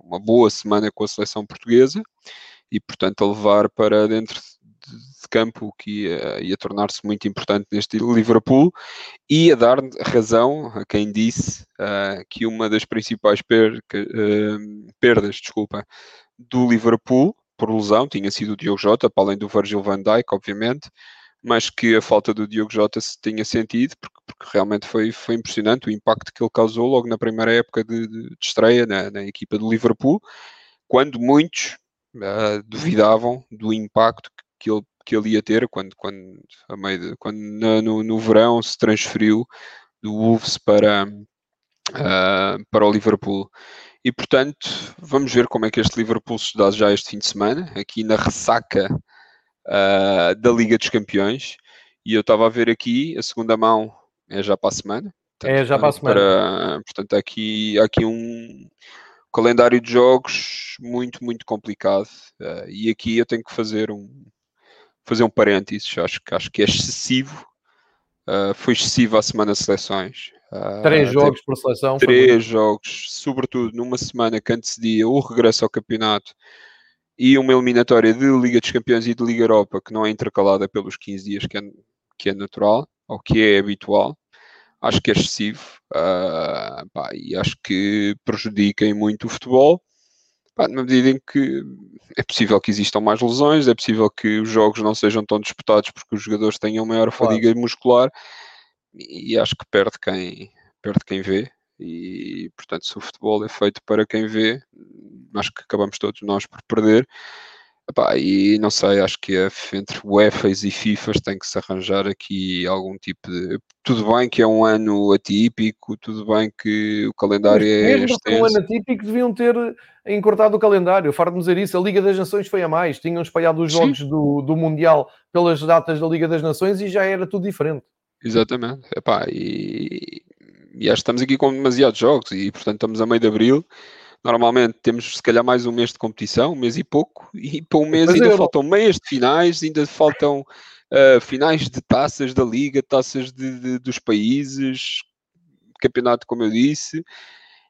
uma boa semana com a seleção portuguesa, e portanto a levar para dentro de, campo, que ia, ia tornar-se muito importante neste Liverpool, e a dar razão a quem disse uh, que uma das principais perca, uh, perdas desculpa, do Liverpool por lesão, tinha sido o Diogo Jota, para além do Virgil van Dijk, obviamente, mas que a falta do Diogo Jota se tinha sentido, porque, porque, realmente foi, foi impressionante o impacto que ele causou logo na primeira época de, de, de estreia na, na, equipa do Liverpool, quando muitos uh, duvidavam do impacto que ele, que ele ia ter quando, quando, a meio de, quando no, no verão se transferiu do Wolves para, uh, para o Liverpool. E portanto, vamos ver como é que este Liverpool se dá já este fim de semana, aqui na ressaca uh, da Liga dos Campeões. E eu estava a ver aqui, a segunda mão é já para a semana.
Portanto, é já para a semana. Para,
portanto, aqui, aqui um calendário de jogos muito, muito complicado. Uh, e aqui eu tenho que fazer um, fazer um parênteses. Acho, acho que é excessivo. Uh, foi excessivo a semana de seleções.
Três uh, jogos por seleção.
Três jogos, sobretudo numa semana que antecedia o regresso ao campeonato e uma eliminatória de Liga dos Campeões e de Liga Europa que não é intercalada pelos 15 dias que é, que é natural ou que é habitual. Acho que é excessivo uh, pá, e acho que prejudica muito o futebol. Pá, na medida em que é possível que existam mais lesões, é possível que os jogos não sejam tão disputados porque os jogadores tenham maior fadiga claro. muscular e acho que perde quem, perde quem vê. E portanto, se o futebol é feito para quem vê, acho que acabamos todos nós por perder. Epá, e não sei, acho que entre UEFAs e FIFAs tem que se arranjar aqui algum tipo de. Tudo bem que é um ano atípico, tudo bem que o calendário
Mas
é
mesmo um ano atípico deviam ter encurtado o calendário. Farto de dizer isso, a Liga das Nações foi a mais. Tinham espalhado os jogos do, do Mundial pelas datas da Liga das Nações e já era tudo diferente.
Exatamente. Epá, e, e acho que estamos aqui com demasiados jogos e, portanto, estamos a meio de abril Normalmente temos se calhar mais um mês de competição, um mês e pouco, e para um mês Mas ainda eu... faltam meias de finais, ainda faltam uh, finais de taças da Liga, taças de, de, dos países, campeonato, como eu disse.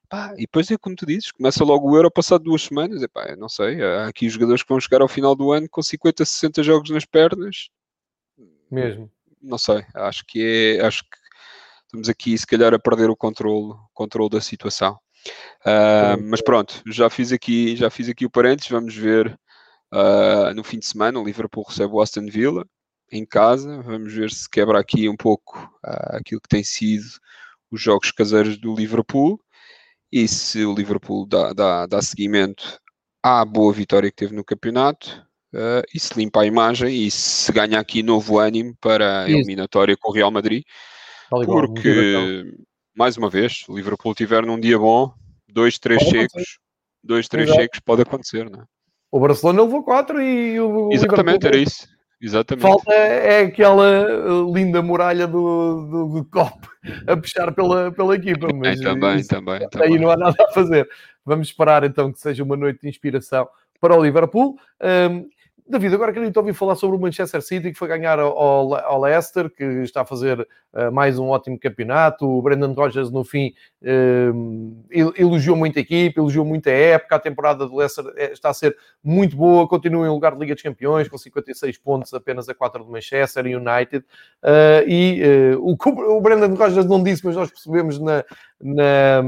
Pá, e depois é como tu dizes, começa logo o Euro passado duas semanas. Epá, não sei, há aqui jogadores que vão chegar ao final do ano com 50, 60 jogos nas pernas.
Mesmo.
Não sei, acho que é. Acho que estamos aqui se calhar a perder o controle, controle da situação. Uh, mas pronto, já fiz aqui, já fiz aqui o parênteses, vamos ver uh, no fim de semana, o Liverpool recebe o Aston Villa em casa, vamos ver se quebra aqui um pouco uh, aquilo que tem sido os jogos caseiros do Liverpool e se o Liverpool dá, dá, dá seguimento à boa vitória que teve no campeonato e se limpa a imagem e se ganha aqui novo ânimo para a eliminatória com o Real Madrid, porque mais uma vez, o Liverpool tiver num dia bom, dois, três pode acontecer. dois, três Exato. pode acontecer, não é?
O Barcelona levou quatro e o
Exatamente, era isso. Exatamente.
Falta é aquela linda muralha do, do, do copo a puxar pela, pela equipa.
Mas é, também, isso, também,
Aí
também.
não há nada a fazer. Vamos esperar então que seja uma noite de inspiração para o Liverpool. Um, David, agora queria ouvir falar sobre o Manchester City que foi ganhar ao, ao Leicester, que está a fazer uh, mais um ótimo campeonato. O Brendan Rodgers, no fim, uh, elogiou muito a equipe, elogiou muito a época. A temporada do Leicester eh, está a ser muito boa, continua em lugar de Liga dos Campeões, com 56 pontos, apenas a 4 do Manchester United. Uh, e o, o Brendan Rodgers não disse, mas nós percebemos na, na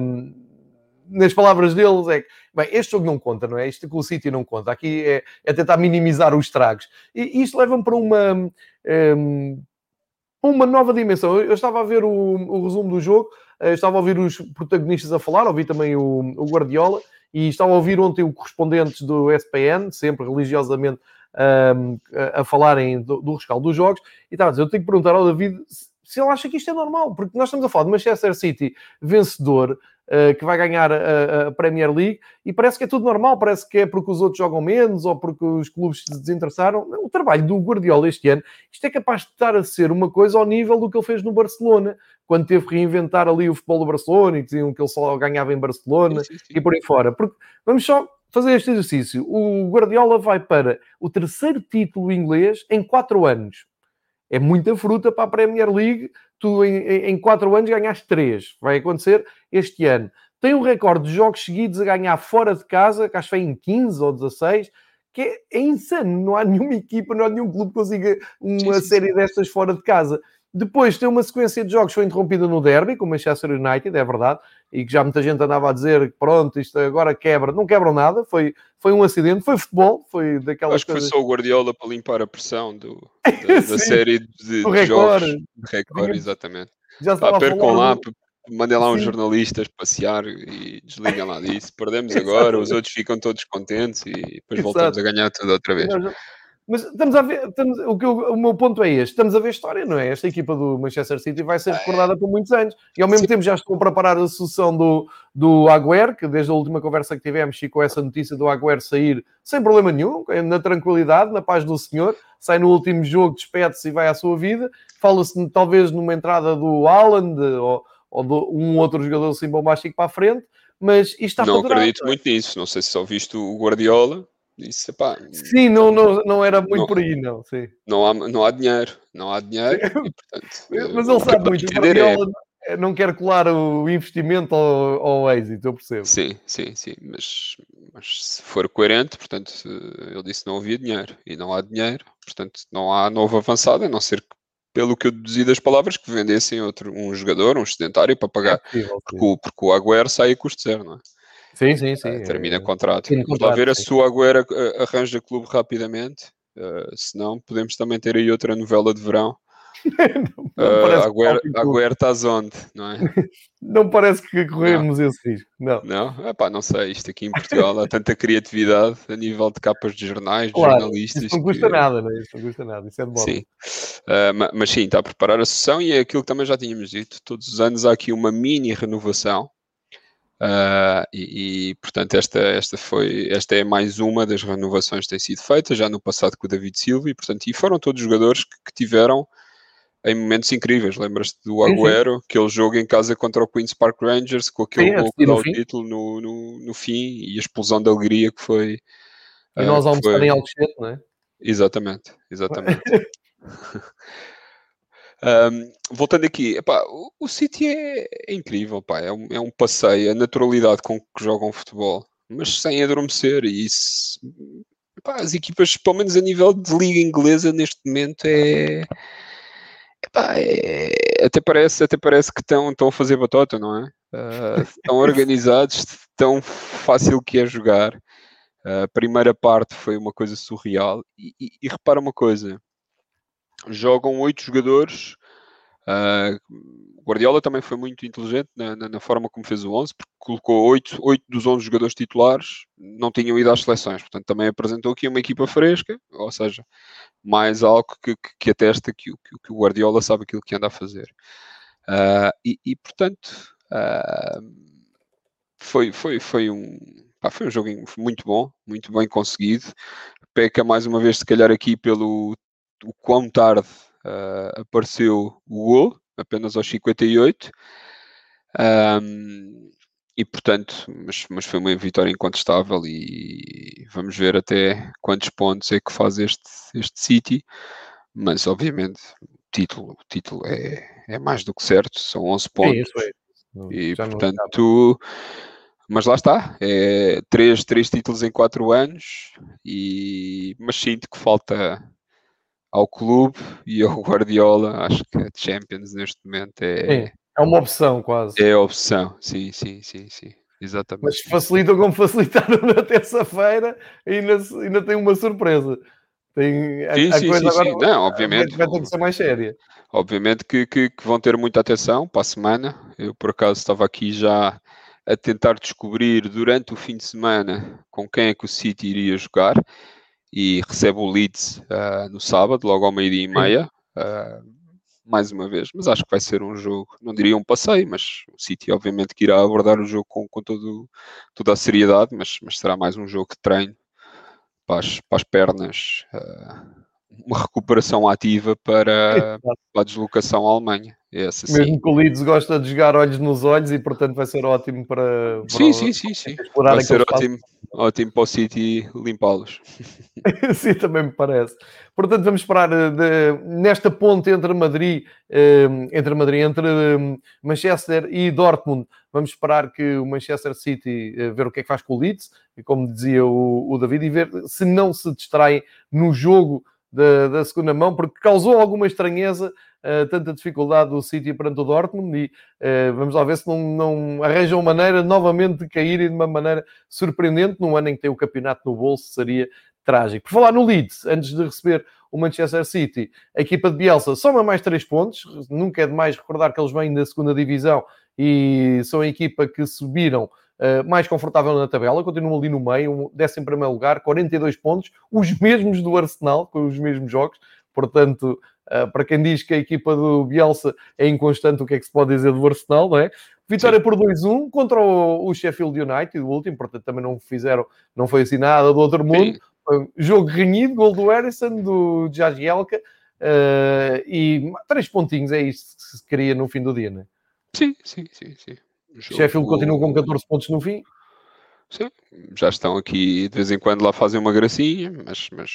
nas palavras deles, é que, bem, este jogo não conta, não é? Isto com o City não conta. Aqui é, é tentar minimizar os estragos. E isto leva-me para uma, um, uma nova dimensão. Eu estava a ver o, o resumo do jogo, eh, estava a ouvir os protagonistas a falar, ouvi também o, o Guardiola, e estava a ouvir ontem o correspondentes do SPN, sempre religiosamente um, a, a, falarem do, do rescaldo dos jogos, e estava a dizer, eu tenho que perguntar ao David se ele acha que isto é normal, porque nós estamos a falar de Manchester City vencedor, que vai ganhar a, a, Premier League, e parece que é tudo normal, parece que é porque os outros jogam menos ou porque os clubes se desinteressaram. O trabalho do Guardiola este ano, isto é capaz de estar a ser uma coisa ao nível do que ele fez no Barcelona, quando teve que reinventar ali o futebol do Barcelona e diziam que ele só ganhava em Barcelona sim, sim, sim. e por aí fora. Porque vamos só fazer este exercício. O Guardiola vai para o terceiro título inglês em quatro anos. É muita fruta para a Premier League. Tu, em, em quatro anos, ganhaste três. Vai acontecer este ano. Tem um recorde de jogos seguidos a ganhar fora de casa, que acho que foi em 15 ou 16, que é, é insano. Não há nenhuma equipa, não há nenhum clube que consiga uma sim, sim, série destas fora de casa. Depois tem uma sequência de jogos que foi interrompida no derby, com o Manchester United, é verdade, e que já muita gente andava a dizer que pronto, isto agora quebra. Não quebram nada, foi, foi um acidente, foi futebol, foi daquelas
Acho que coisas... foi só o Guardiola para limpar a pressão do, da, da série de, de jogos. De recorde, exatamente. Já estava percam lá, mandem lá uns jornalistas passear e desliguem lá disso. Perdemos agora, os outros ficam todos contentes e depois Exato. voltamos a ganhar tudo outra vez.
Mas estamos a ver, estamos, o, que eu, o meu ponto é este: estamos a ver história, não é? Esta equipa do Manchester City vai ser recordada por muitos anos. E ao mesmo Sim. tempo já estou a preparar a sucessão do, do Agüero, que desde a última conversa que tivemos ficou essa notícia do Agüero sair sem problema nenhum, na tranquilidade, na paz do Senhor. Sai no último jogo, despede-se e vai à sua vida. Fala-se talvez numa entrada do Haaland ou, ou de um outro jogador assim bombástico para a frente. Mas isto está
Não acredito é? muito nisso. Não sei se só viste o Guardiola
sim, não, não, não era muito não, por aí, não. Sim.
Não, há, não há dinheiro, não há dinheiro. E, portanto,
Mas ele sabe muito. É... não quer colar o investimento ao, ao êxito, eu percebo.
Sim, sim, sim. Mas, mas se for coerente, portanto, ele disse que não havia dinheiro e não há dinheiro, portanto, não há novo avançado, a não ser que pelo que eu deduzi das palavras, que vendessem outro, um jogador, um sedentário, para pagar, é possível, porque, o, porque o Agüero sai a custo zero, não é?
Sim, sim, sim.
Uh, termina contrato. Vamos lá ver a sua Agüera uh, arranja clube rapidamente. Uh, se não, podemos também ter aí outra novela de verão não, não uh, Agüero, Agüero estás onde, não é?
não parece que corremos não. esse risco, não.
Não? Epá, não sei, isto aqui em Portugal há tanta criatividade a nível de capas de jornais, claro, de jornalistas.
Isso não custa que... nada, não é? Isso não custa nada, isso é de bom.
Sim, uh, mas sim, está a preparar a sessão e é aquilo que também já tínhamos dito, todos os anos há aqui uma mini renovação Uh, e, e, portanto esta, esta foi esta é mais uma das renovações que tem sido feitas já no passado com o David Silva e portanto e foram todos jogadores que, que tiveram em momentos incríveis. Lembras-te do Agüero, aquele jogo em casa contra o Queen's Park Rangers com aquele sim, gol que dá o título no, no, no, fim e a explosão de alegria que foi
e nós uh, almoçar foi... em Alcochete, não é?
Exatamente, exatamente Um, voltando aqui, epá, o, City é, é incrível, pá, é, um, é um passeio, a naturalidade com que jogam futebol, mas sem adormecer. E isso, epá, as equipas, pelo menos a nível de liga inglesa, neste momento é. Epá, é até, parece, até parece que estão, estão a fazer batota, não é? Uh, estão organizados, tão fácil que é jogar. a primeira parte foi uma coisa surreal. E, e, e repara uma coisa: jogam oito jogadores. Uh, Guardiola também foi muito inteligente na, na, na, forma como fez o 11, porque colocou oito, oito dos 11 jogadores titulares, não tinham ido às seleções, portanto também apresentou aqui uma equipa fresca, ou seja, mais algo que, que, que atesta que, que, que, o Guardiola sabe aquilo que anda a fazer. Uh, e, e, portanto, uh, foi, foi, foi, um, pá, foi um jogo muito bom, muito bem conseguido. Peca mais uma vez, se calhar, aqui pelo o quão tarde uh, apareceu o gol, apenas aos 58. Um, e portanto, mas, mas, foi uma vitória incontestável e vamos ver até quantos pontos é que faz este, este City, mas obviamente o título, o título é, é mais do que certo, são 11 pontos. É isso, é. Não, e portanto, mas lá está, é três, três títulos em quatro anos, e, mas sinto que falta ao clube e ao Guardiola. Acho que a Champions neste momento é.
Sim, é uma opção quase.
É a opção, sim, sim, sim, sim. Exatamente.
Mas facilitam como facilitaram na terça-feira e ainda, ainda tem uma surpresa. Tem,
sim, a, sim, coisa sim, agora sim. Não, obviamente.
Vai ter que ser mais séria.
Obviamente que, que, que, vão ter muita atenção para a semana. Eu, por acaso, estava aqui já a tentar descobrir durante o fim de semana com quem é que o City iria jogar e recebe o Leeds uh, no sábado, logo ao meio-dia e meia. Uh, mais uma vez, mas acho que vai ser um jogo, não diria um passeio, mas o City obviamente que irá abordar o jogo com, com todo, toda a seriedade, mas, mas será mais um jogo de treino para as, para as pernas, uh, uma recuperação ativa para, para a deslocação à Alemanha.
Esse, Mesmo que o Leeds gosta de jogar olhos nos olhos e portanto vai ser ótimo para, para
sim, sim, sim, sim. vai ser ótimo, ótimo para o City limpá-los.
sim, também me parece. Portanto, vamos esperar eh, de, nesta ponte entre Madrid, eh, entre Madrid, entre eh, Manchester e Dortmund. Vamos esperar que o Manchester City ver o que é que faz com o Leeds, como dizia o, o David, e ver se não se distraem no jogo da, da segunda mão, porque causou alguma estranheza uh, tanta dificuldade do City perante o Dortmund e uh, vamos lá ver se não, não arranjam maneira novamente de caírem de uma maneira surpreendente num ano em que tem o campeonato no bolso, seria trágico. Por falar no Leeds, antes de receber o Manchester City, a equipa de Bielsa soma mais três pontos, nunca é demais recordar que eles vêm da segunda divisão e são a equipa que subiram mais confortável na tabela, continua ali no meio, décimo primeiro lugar, 42 pontos, os mesmos do Arsenal, com os mesmos jogos, portanto, uh, para quem diz que a equipa do Bielsa é inconstante, o que é que se pode dizer do Arsenal, não é? Vitória Sim. por 2-1 contra o, Sheffield United, o último, portanto também não fizeram, não foi assim nada do outro mundo. Jogo renhido, gol do Harrison, do Jagielka, uh, e três pontinhos, é isto que se queria no fim do dia, não é?
Sim, sim, sim, sim.
Jogo... Sheffield continua com 14 pontos no fim.
Sim, já estão aqui, de vez em quando lá fazem uma gracinha, mas, mas,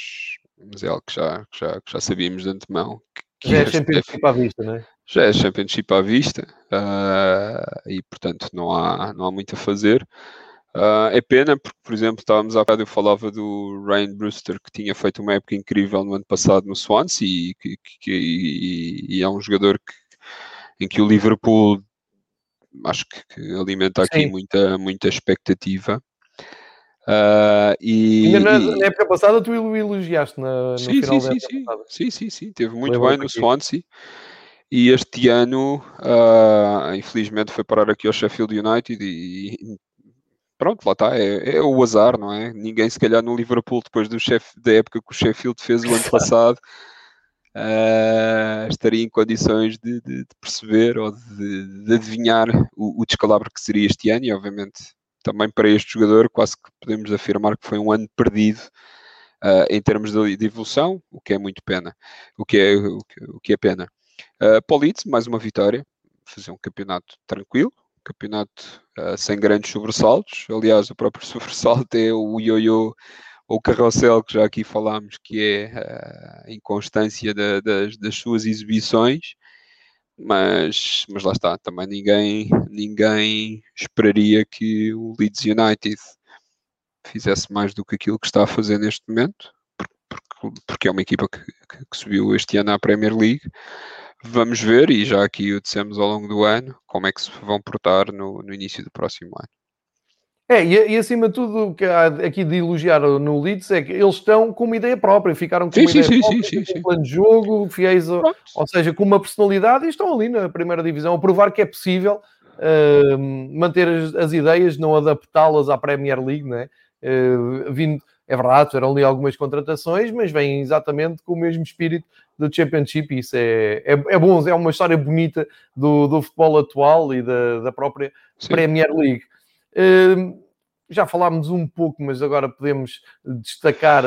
mas é algo que já, que já, que já sabíamos de antemão.
Que já é Championship à vista, não é?
Já é Championship à vista uh, e, portanto, não há, não há muito a fazer. Uh, é pena porque, por exemplo, estávamos há bocado, eu falava do Ryan Brewster que tinha feito uma época incrível no ano passado no Swansea e, que, que, e, e é um jogador que, em que o Liverpool acho que, que alimenta aqui muita, muita expectativa. Uh, e,
Ainda na, na, época passada tu o elogiaste na, no
sim,
final
sim,
da
sim, sim, sim, sim, sim, teve muito Levou bem no aqui. Swansea. E este ano, uh, infelizmente, foi parar aqui ao Sheffield United e, e pronto, lá está, é, é, o azar, não é? Ninguém, se calhar, no Liverpool, depois do chef, da época que o Sheffield fez o ano passado, uh, estaria em condições de, de, de perceber ou de, de adivinhar o, o, descalabro que seria este ano e, obviamente, também para este jogador, quase que podemos afirmar que foi um ano perdido uh, em termos de, evolução, o que é muito pena, o que é, o que, o que é pena. Uh, mais uma vitória, fazer um campeonato tranquilo, campeonato uh, sem grandes sobressaltos. Aliás, o próprio sobressalto é o ioiô o carrossel que já aqui falámos, que é uh, a inconstância da, das, das, suas exibições. Mas, mas lá está, também ninguém, ninguém esperaria que o Leeds United fizesse mais do que aquilo que está a fazer neste momento, porque, porque é uma equipa que, que, que subiu este ano à Premier League. Vamos ver, e já aqui o dissemos ao longo do ano, como é que se vão portar no, no início do próximo ano.
É, e, e, acima de tudo, o que há aqui de elogiar no Leeds é que eles estão com uma ideia própria, ficaram com sim, uma sim, ideia sim, própria, sim, um plano de jogo, fiéis, a, ou seja, com uma personalidade e estão ali na primeira divisão a provar que é possível uh, manter as, as, ideias, não adaptá-las à Premier League, né? Uh, vindo, é verdade, eram ali algumas contratações, mas vêm exatamente com o mesmo espírito do Championship, isso é, é, é bom, é uma história bonita do, do futebol atual e da, da própria Premier League. Uh, já falámos um pouco, mas agora podemos destacar,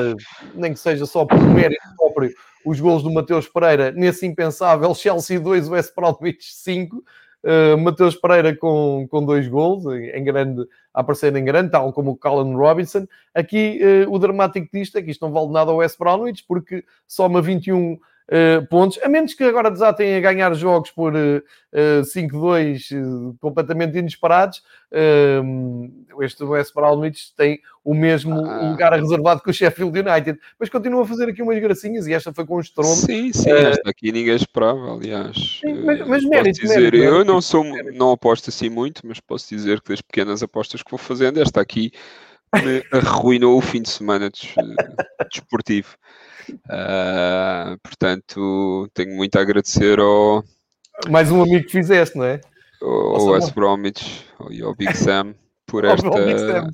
nem que seja só por mérito próprio, os gols do Mateus Pereira nesse impensável Chelsea 2, West Bromwich 5. Uh, Mateus Pereira com, com dois gols, em grande, a aparecer em grande, tal como o Colin Robinson. Aqui uh, o dramático disto é que isto não vale nada ao West Bromwich, porque soma 21 Uh, pontos, a menos que agora desatem a ganhar jogos por uh, uh, 5-2 completamente inesperados. este West Bromwich tem o mesmo ah. lugar reservado que o Sheffield United, mas continua a fazer aqui umas gracinhas e esta foi com um estrondo.
Sim, sim, esta aqui ninguém esperava, aliás. Sim, mas, mas mérito, dizer, mérito, eu mérito, não sou, mérito. não aposto assim muito, mas posso dizer que das pequenas apostas que vou fazendo, esta aqui me arruinou o fim de semana desportivo. Uh, portanto, tenho muito a agradecer ao.
Mais um amigo que fizeste, não é?
Ao West Bromwich e ao Big Sam por esta, Sam,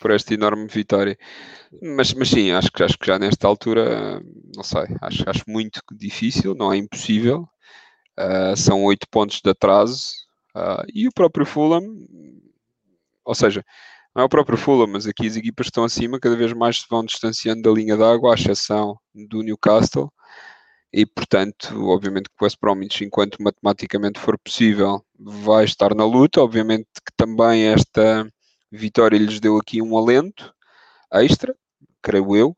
por esta enorme vitória. Mas, mas sim, acho que, acho que já nesta altura, não sei, acho, acho muito difícil, não é impossível. Uh, são oito pontos de atraso uh, e o próprio Fulham, ou seja, não é o próprio Fulham, mas aqui as equipas estão acima cada vez mais se vão distanciando da linha d'água, à exceção do Newcastle. E, portanto, obviamente que o West Bromwich, enquanto matematicamente for possível, vai estar na luta. Obviamente que também esta vitória lhes deu aqui um alento extra, creio eu.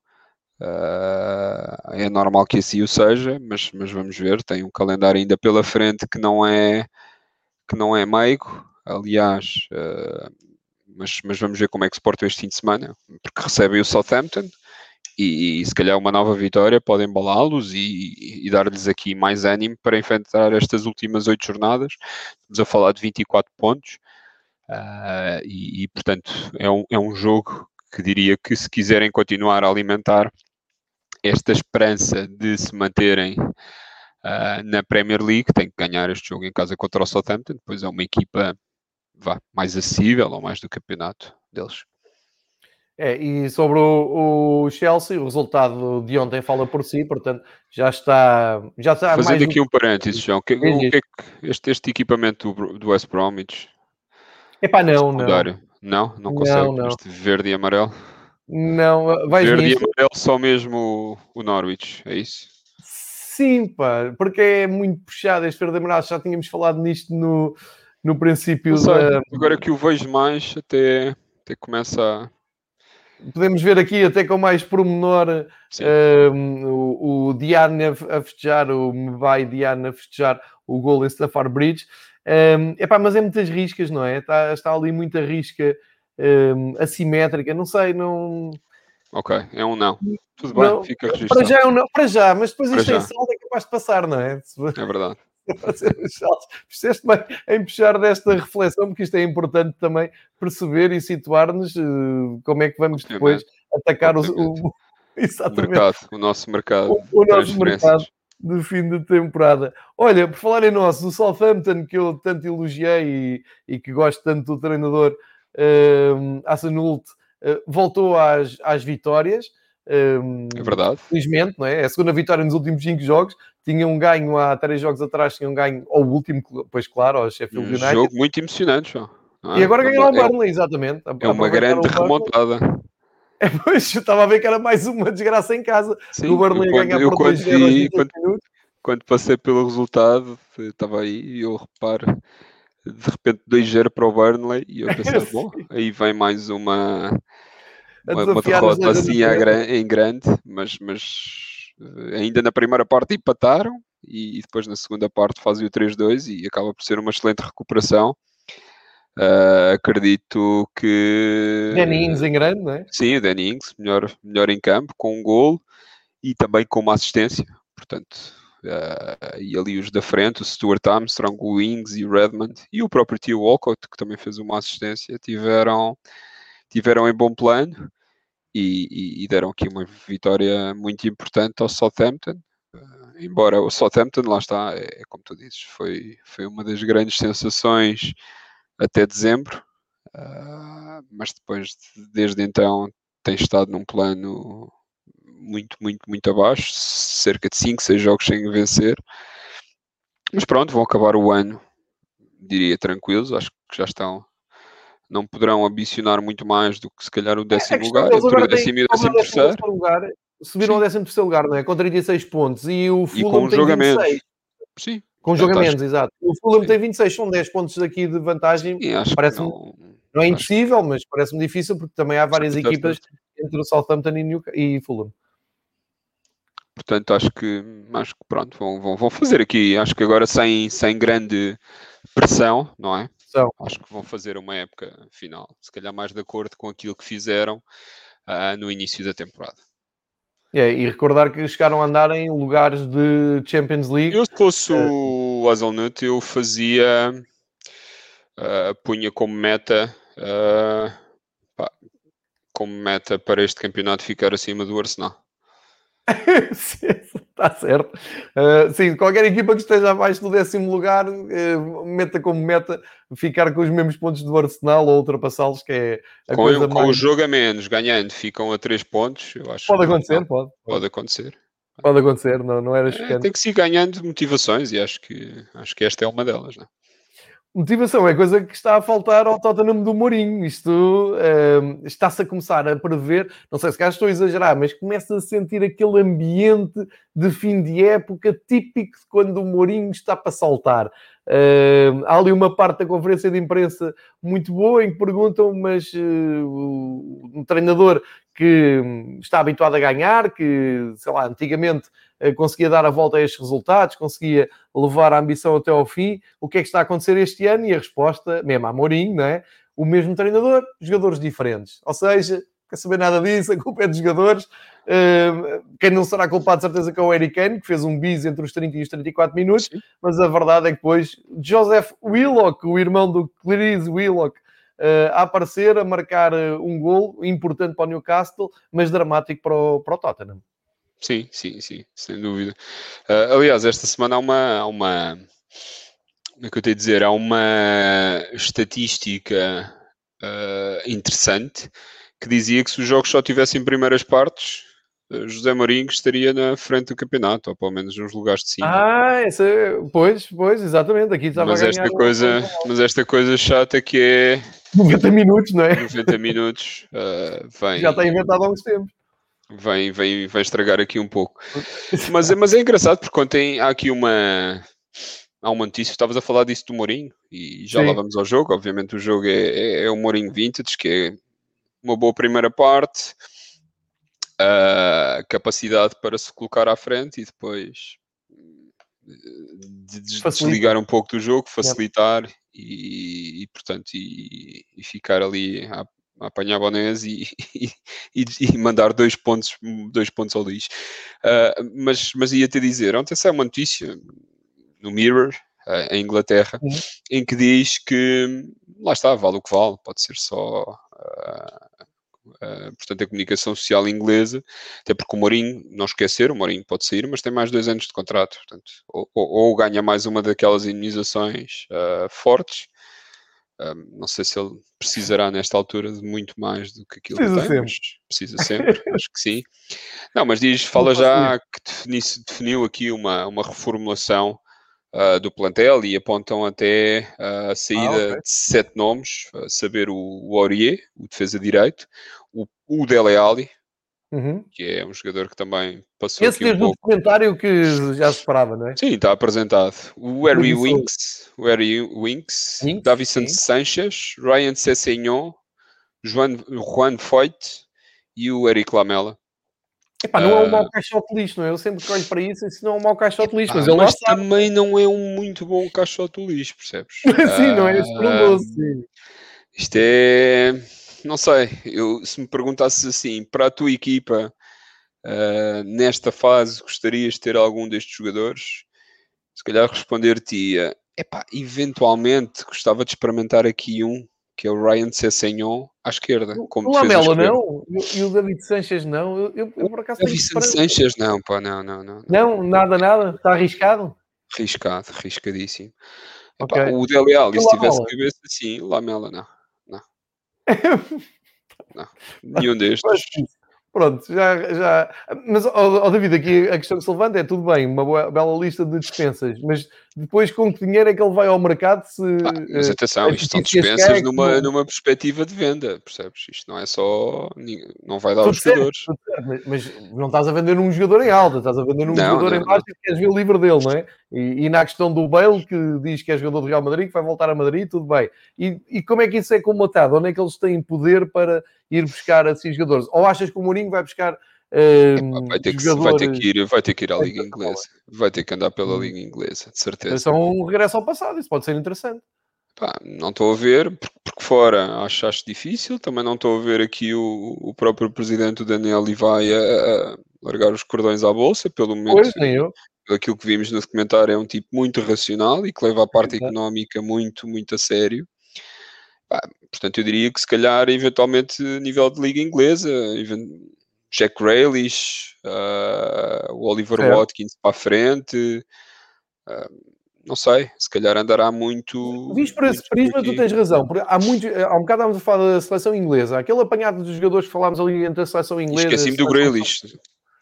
Uh, é normal que assim o seja, mas, mas vamos ver. Tem um calendário ainda pela frente que não é que não é meigo. Aliás, uh, mas, mas vamos ver como é que se portam este fim de semana, porque recebem o Southampton e, e se calhar uma nova vitória pode embalá-los e, e dar-lhes aqui mais ânimo para enfrentar estas últimas oito jornadas. Estamos a falar de 24 pontos uh, e, e, portanto, é um, é um jogo que diria que se quiserem continuar a alimentar esta esperança de se manterem uh, na Premier League, tem que ganhar este jogo em casa contra o Southampton, depois é uma equipa vá, mais acessível ou mais do campeonato deles.
É, e sobre o, o, Chelsea, o resultado de ontem fala por si, portanto já está. Já está
Fazendo mais... aqui um parênteses, João, que, o que é que este, este equipamento do, do West Bromwich?
Epá, não, não.
Não, não consegue. Não, não. Este verde e amarelo?
Não, vais
Verde nisso. e amarelo só mesmo o, o Norwich, é isso?
Sim, pá, porque é muito puxado este verde e amarelo. Já tínhamos falado nisto no, no princípio da...
Agora que o vejo mais, até, até começa a...
Podemos ver aqui até com mais pormenor um, o, o Diane a festejar, o Mbai Diane a festejar o gol em Stafford Bridge. Um, epá, mas é muitas riscas, não é? Está, está ali muita risca um, assimétrica, não sei, não...
Ok, é um não. Tudo bem, não, fica registrado.
Para já é um não, para já, mas depois isto em saldo é capaz de passar, não é?
É verdade.
Percebeste bem em puxar desta reflexão, porque isto é importante também perceber e situar-nos uh, como é que vamos depois atacar o, o,
exatamente. o mercado, o nosso mercado.
O, o nosso mercado de fim de temporada. Olha, por falar em nosso, o Southampton, que eu tanto elogiei e, e que gosto tanto do treinador uh, Hassanult, uh, voltou às, às vitórias.
Um, é verdade.
Felizmente, não é? É a segunda vitória nos últimos 5 jogos. Tinha um ganho há 3 jogos atrás, tinha um ganho ao último, pois claro, ao Sheffield
um
United.
jogo muito emocionante, João.
Ah, e agora ganhou o Burnley, exatamente.
É uma grande remontada.
É, pois, eu estava a ver que era mais uma desgraça em casa.
Sim, o Burnley quando, ganhar eu por quando, vi, quando, quando, passei pelo resultado, estava aí e eu reparo de repente 2-0 para o Burnley e eu pensei, bom, aí vem mais uma uma, uma derrota assim em grande, mas, mas ainda na primeira parte empataram e, e depois na segunda parte fazem o 3-2 e acaba por ser uma excelente recuperação. Uh, acredito que.
Danny Ings em grande, não é?
Sim, o Danny Ings, melhor, melhor em campo, com um gol e também com uma assistência. Portanto, uh, e ali os da frente, o Stuart Armstrong, o Ings e o Redmond e o próprio Tio Walcott, que também fez uma assistência, tiveram tiveram em bom plano e, e, deram aqui uma vitória muito importante ao Southampton. Uh, embora o Southampton, lá está, é, é, como tu dizes, foi, foi uma das grandes sensações até dezembro, uh, mas depois, desde então, tem estado num plano muito, muito, muito abaixo, cerca de 5, 6 jogos sem vencer. Mas pronto, vão acabar o ano, diria, tranquilos, acho que já estão não poderão ambicionar muito mais do que se calhar o décimo é, lugar, entre o décimo e o décimo terceiro.
Lugar, subiram ao décimo terceiro lugar, não é? Com 36 pontos e o
Fulham tem 26. Sim.
Com jogamentos, exato. O Fulham Sim. tem 26, são 10 pontos aqui de vantagem. Parece não, não é impossível, mas parece-me difícil porque também há várias equipas entre o Southampton e, New... e Fulham.
Portanto, acho que, acho que pronto, vão, vão, vão fazer aqui, acho que agora sem, sem grande pressão, não é? Acho que vão fazer uma época final, se calhar mais de acordo com aquilo que fizeram uh, no início da temporada.
É, e recordar que chegaram a andar em lugares de Champions League.
Eu, se fosse uh, o Hazelnut, eu fazia, uh, punha como meta, pá, como meta para este campeonato ficar acima do Arsenal.
Está certo. Uh, sim, qualquer equipa que esteja abaixo do décimo lugar, uh, meta como meta ficar com os mesmos pontos do Arsenal ou ultrapassá-los, que é
a com, coisa com mais... o jogo a menos, ganhando, ficam a 3 pontos. Eu acho
pode acontecer, não, pode.
Pode acontecer.
Pode acontecer, não, não era
é, Tem que se ganhando motivações e acho que, acho que esta é uma delas. Não?
Motivação é coisa que está a faltar ao Tottenham do Mourinho. Isto uh, está-se a começar a prever, não sei se cá estou a exagerar, mas começa a sentir aquele ambiente de fim de época típico de quando o Mourinho está para saltar. Uh, há ali uma parte da conferência de imprensa muito boa em que perguntam, mas uh, um treinador que está habituado a ganhar, que, sei lá, antigamente eh, conseguia dar a volta a estes resultados, conseguia levar a ambição até ao fim. O que é que está a acontecer este ano? E a resposta, mesmo a Mourinho, não é? O mesmo treinador, jogadores diferentes. Ou seja, quer saber nada disso, a culpa é dos jogadores. Uh, quem não será culpado, de certeza, que é o Eric Kane, que fez um bis entre os 30 e os 34 minutos, Sim. mas a verdade é que depois Joseph Willock, o irmão do Clarice Willock, uh, a aparecer, a marcar uh, um gol importante para o Newcastle, mas dramático para o, para o Tottenham.
Sim, sim, sim, sem dúvida. Uh, aliás, esta semana há uma, há uma. Como é que eu tenho a dizer? Há uma estatística uh, interessante que dizia que se os jogos só tivessem primeiras partes, uh, José Mourinho estaria na frente do campeonato, ou pelo menos nos lugares de cima.
Ah, essa, pois, pois, exatamente. Aqui estava
mas esta coisa, um... Mas esta coisa chata que é.
90 minutos, não é?
90 minutos, vem.
Já está inventado há uns tempos
vem, vem, vem estragar aqui um pouco. Mas, mas é engraçado porque ontem há aqui uma. Há uma notícia, estavas a falar disso do Mourinho e já Sim. lá vamos ao jogo. Obviamente, o jogo é, é, é o Mourinho Vintage, que é uma boa primeira parte, a capacidade para se colocar à frente e depois de desligar um pouco do jogo, facilitar e, e, portanto e, e, ficar ali à, apanhar bonés e, e, mandar dois pontos, dois pontos ao lixo. Uh, mas, mas ia-te dizer, ontem saiu uma notícia, no Mirror, em Inglaterra, uhum. em que diz que lá está, vale o que vale, pode ser só uh, uh, portanto a comunicação social inglesa, até porque o Mourinho, não esquecer, o Mourinho pode sair, mas tem mais dois anos de contrato, portanto, ou, ou, ou ganha mais uma daquelas indenizações uh, fortes, não sei se ele precisará nesta altura de muito mais do que aquilo precisa que tem, sempre. precisa sempre, acho que sim. Não, mas diz, fala já que defini, definiu aqui uma, uma reformulação uh, do plantel e apontam até uh, a saída ah, okay. de sete nomes, saber o, o Aurier, o defesa direito, o, o Dele Alli, uhum. que é um jogador que também passou
Esse aqui um pouco... documentário que já se esperava, não é?
Sim, está apresentado. O Harry Winks, o Harry Winks, Winks Davison Sanchez, Ryan Sessegnon, Juan, Juan Foyt e o Eric Lamela.
Epá, não é um mau ah. caixote lixo, não é? Eu sempre olho para isso e isso não é um mau caixote lixo, mas,
ele mas também não é um muito bom caixote lixo, percebes?
sim, não é estrondoso, uh... sim.
Isto é... Não sei, eu, se me perguntasses assim, para a tua equipa, uh, nesta fase, gostarias de ter algum destes jogadores? Se calhar responder-te-ia, epá, eventualmente gostava de experimentar aqui um que é o Ryan Sessegnon à esquerda.
Como o Lamela não, e o David Sanchez não. Eu, eu, eu por acaso
o David Sanchez não, pá, não, não, não,
não. nada, nada. Está arriscado?
Arriscado, arriscadíssimo. Okay. Epá, o Dele Alli, se tivesse cabeça, sim. Lamela não. Não. não. Nenhum destes.
Pronto, já. já... Mas, oh, oh, David, aqui a questão que se levanta é tudo bem, uma boa, bela lista de dispensas, mas depois com que dinheiro é que ele vai ao mercado se. Ah,
mas atenção, isto são dispensas numa, numa perspectiva de venda, percebes? Isto não é só. Não vai dar tudo os certo, jogadores.
Certo, mas, não estás a vender um jogador em alta, estás a vender um não, jogador não, em baixo que queres ver livre dele, não é? E, e, na questão do Bale, que diz que é jogador do Real Madrid, que vai voltar a Madrid, tudo bem. E, e como é que isso é comatado? Onde é que eles têm poder para ir buscar assim jogadores? Ou achas que o Mourinho vai buscar
Uh, vai, ter que, vai, ter que ir, vai ter que ir à Liga Inglesa. Vai ter que andar pela hum. Liga Inglesa, de certeza.
Isso é um regresso ao passado, isso pode ser interessante.
Pá, não estou a ver, porque fora acho, acho difícil. Também não estou a ver aqui o, o próprio presidente Daniel Levi a, a, largar os cordões à bolsa, pelo menos.
Pois, nem eu.
Aquilo que vimos no documentário é um tipo muito racional e que leva a parte económica muito, muito a sério. Pá, portanto, eu diria que se calhar, eventualmente, nível de liga inglesa, Jack Grealish, uh, o Oliver certo. Watkins para a frente. Uh, não sei, se calhar andará muito.
Visto por esse prisma, tu tens razão. Porque há, muito, há um bocado estávamos a falar da seleção inglesa, aquele apanhado dos jogadores que falámos ali entre a seleção inglesa.
Esqueci-me do Grealish,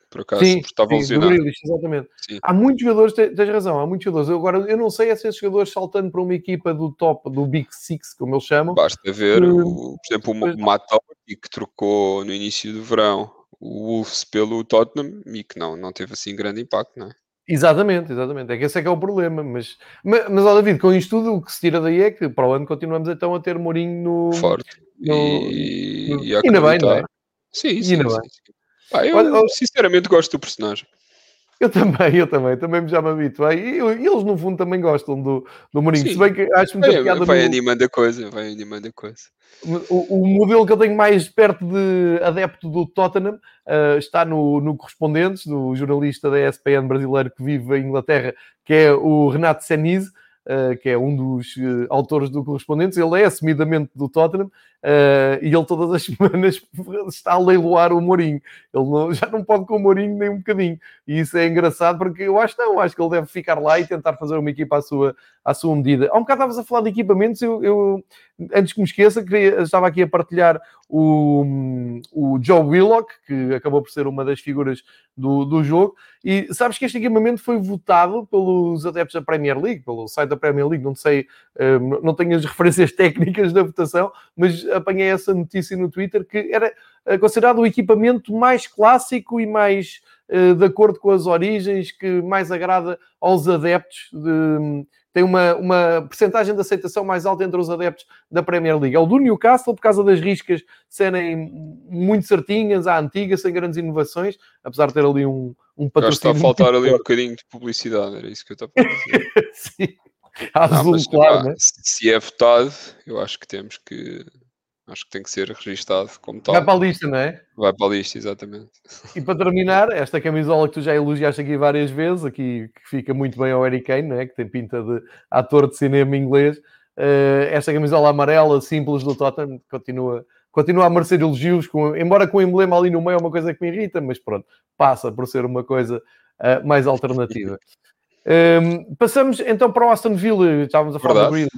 por acaso, sim, estava sim, lesionado. Do Grealish,
exatamente. Sim. Há muitos jogadores, tens razão, há muitos jogadores. Eu, agora, eu não sei é se esses jogadores saltando para uma equipa do top, do Big Six, como eles chamam.
Basta ver, o, por exemplo, o Matt que trocou no início do verão o Wolves pelo Tottenham e que não, não teve assim grande impacto, não é?
Exatamente, exatamente. É que esse é que é o problema. Mas, mas, mas ó, David, com isto tudo, o que se tira daí é que para o ano continuamos então a ter Mourinho no.
Forte. No,
e, no... e ainda bem, não é?
Sim, sim. sim, sim. Ah, eu Olha, sinceramente gosto do personagem.
Eu também, eu também, também já me habituei. E, eles, no fundo, também gostam do, do Mourinho. Se bem que acho muita
vai, piada. Vai no... animando a coisa, vai animando a coisa.
O, o, modelo que eu tenho mais perto de adepto do Tottenham uh, está no, no Correspondentes, do jornalista da ESPN brasileiro que vive em Inglaterra, que é o Renato Senise. Uh, que é um dos uh, autores do Correspondentes, ele é assumidamente do Tottenham Uh, e ele todas as semanas está a leiloar o Mourinho. Ele não, já não pode com o Mourinho nem um bocadinho. E isso é engraçado porque eu acho não, acho que ele deve ficar lá e tentar fazer uma equipa à sua, à sua medida. Há um bocado estavas a falar de equipamentos, eu, eu antes que me esqueça, queria, estava aqui a partilhar o, o Joe Willock, que acabou por ser uma das figuras do, do jogo, e sabes que este equipamento foi votado pelos adeptos da Premier League, pelo site da Premier League, não sei, eh, não tenho as referências técnicas da votação, mas apanhei essa notícia no Twitter que era eh, considerado o equipamento mais clássico e mais uh, de acordo com as origens, que mais agrada aos adeptos. De, tem uma, uma percentagem de aceitação mais alta entre os adeptos da Premier League. É o do Newcastle, por causa das riscas serem muito certinhas, à antiga, sem grandes inovações, apesar de ter ali um, um
patrocínio. Está a faltar ali um bocadinho de publicidade, era isso que eu estava a dizer.
Sim. Não, mas, claro, né?
Se é votado, eu acho que temos que Acho que tem que ser registado como tal.
Vai para a lista, não é?
Vai para a lista, exatamente.
E para terminar, esta camisola que tu já elogiaste aqui várias vezes, aqui que fica muito bem ao Eric Kane, não é? que tem pinta de ator de cinema inglês. Uh, esta camisola amarela, simples do Tottenham, continua, continua a merecer elogios, com, embora com o emblema ali no meio é uma coisa que me irrita, mas pronto, passa por ser uma coisa uh, mais alternativa. Um, ehm, passamos então para o Aston Villa, estávamos a falar Verdade. do Green.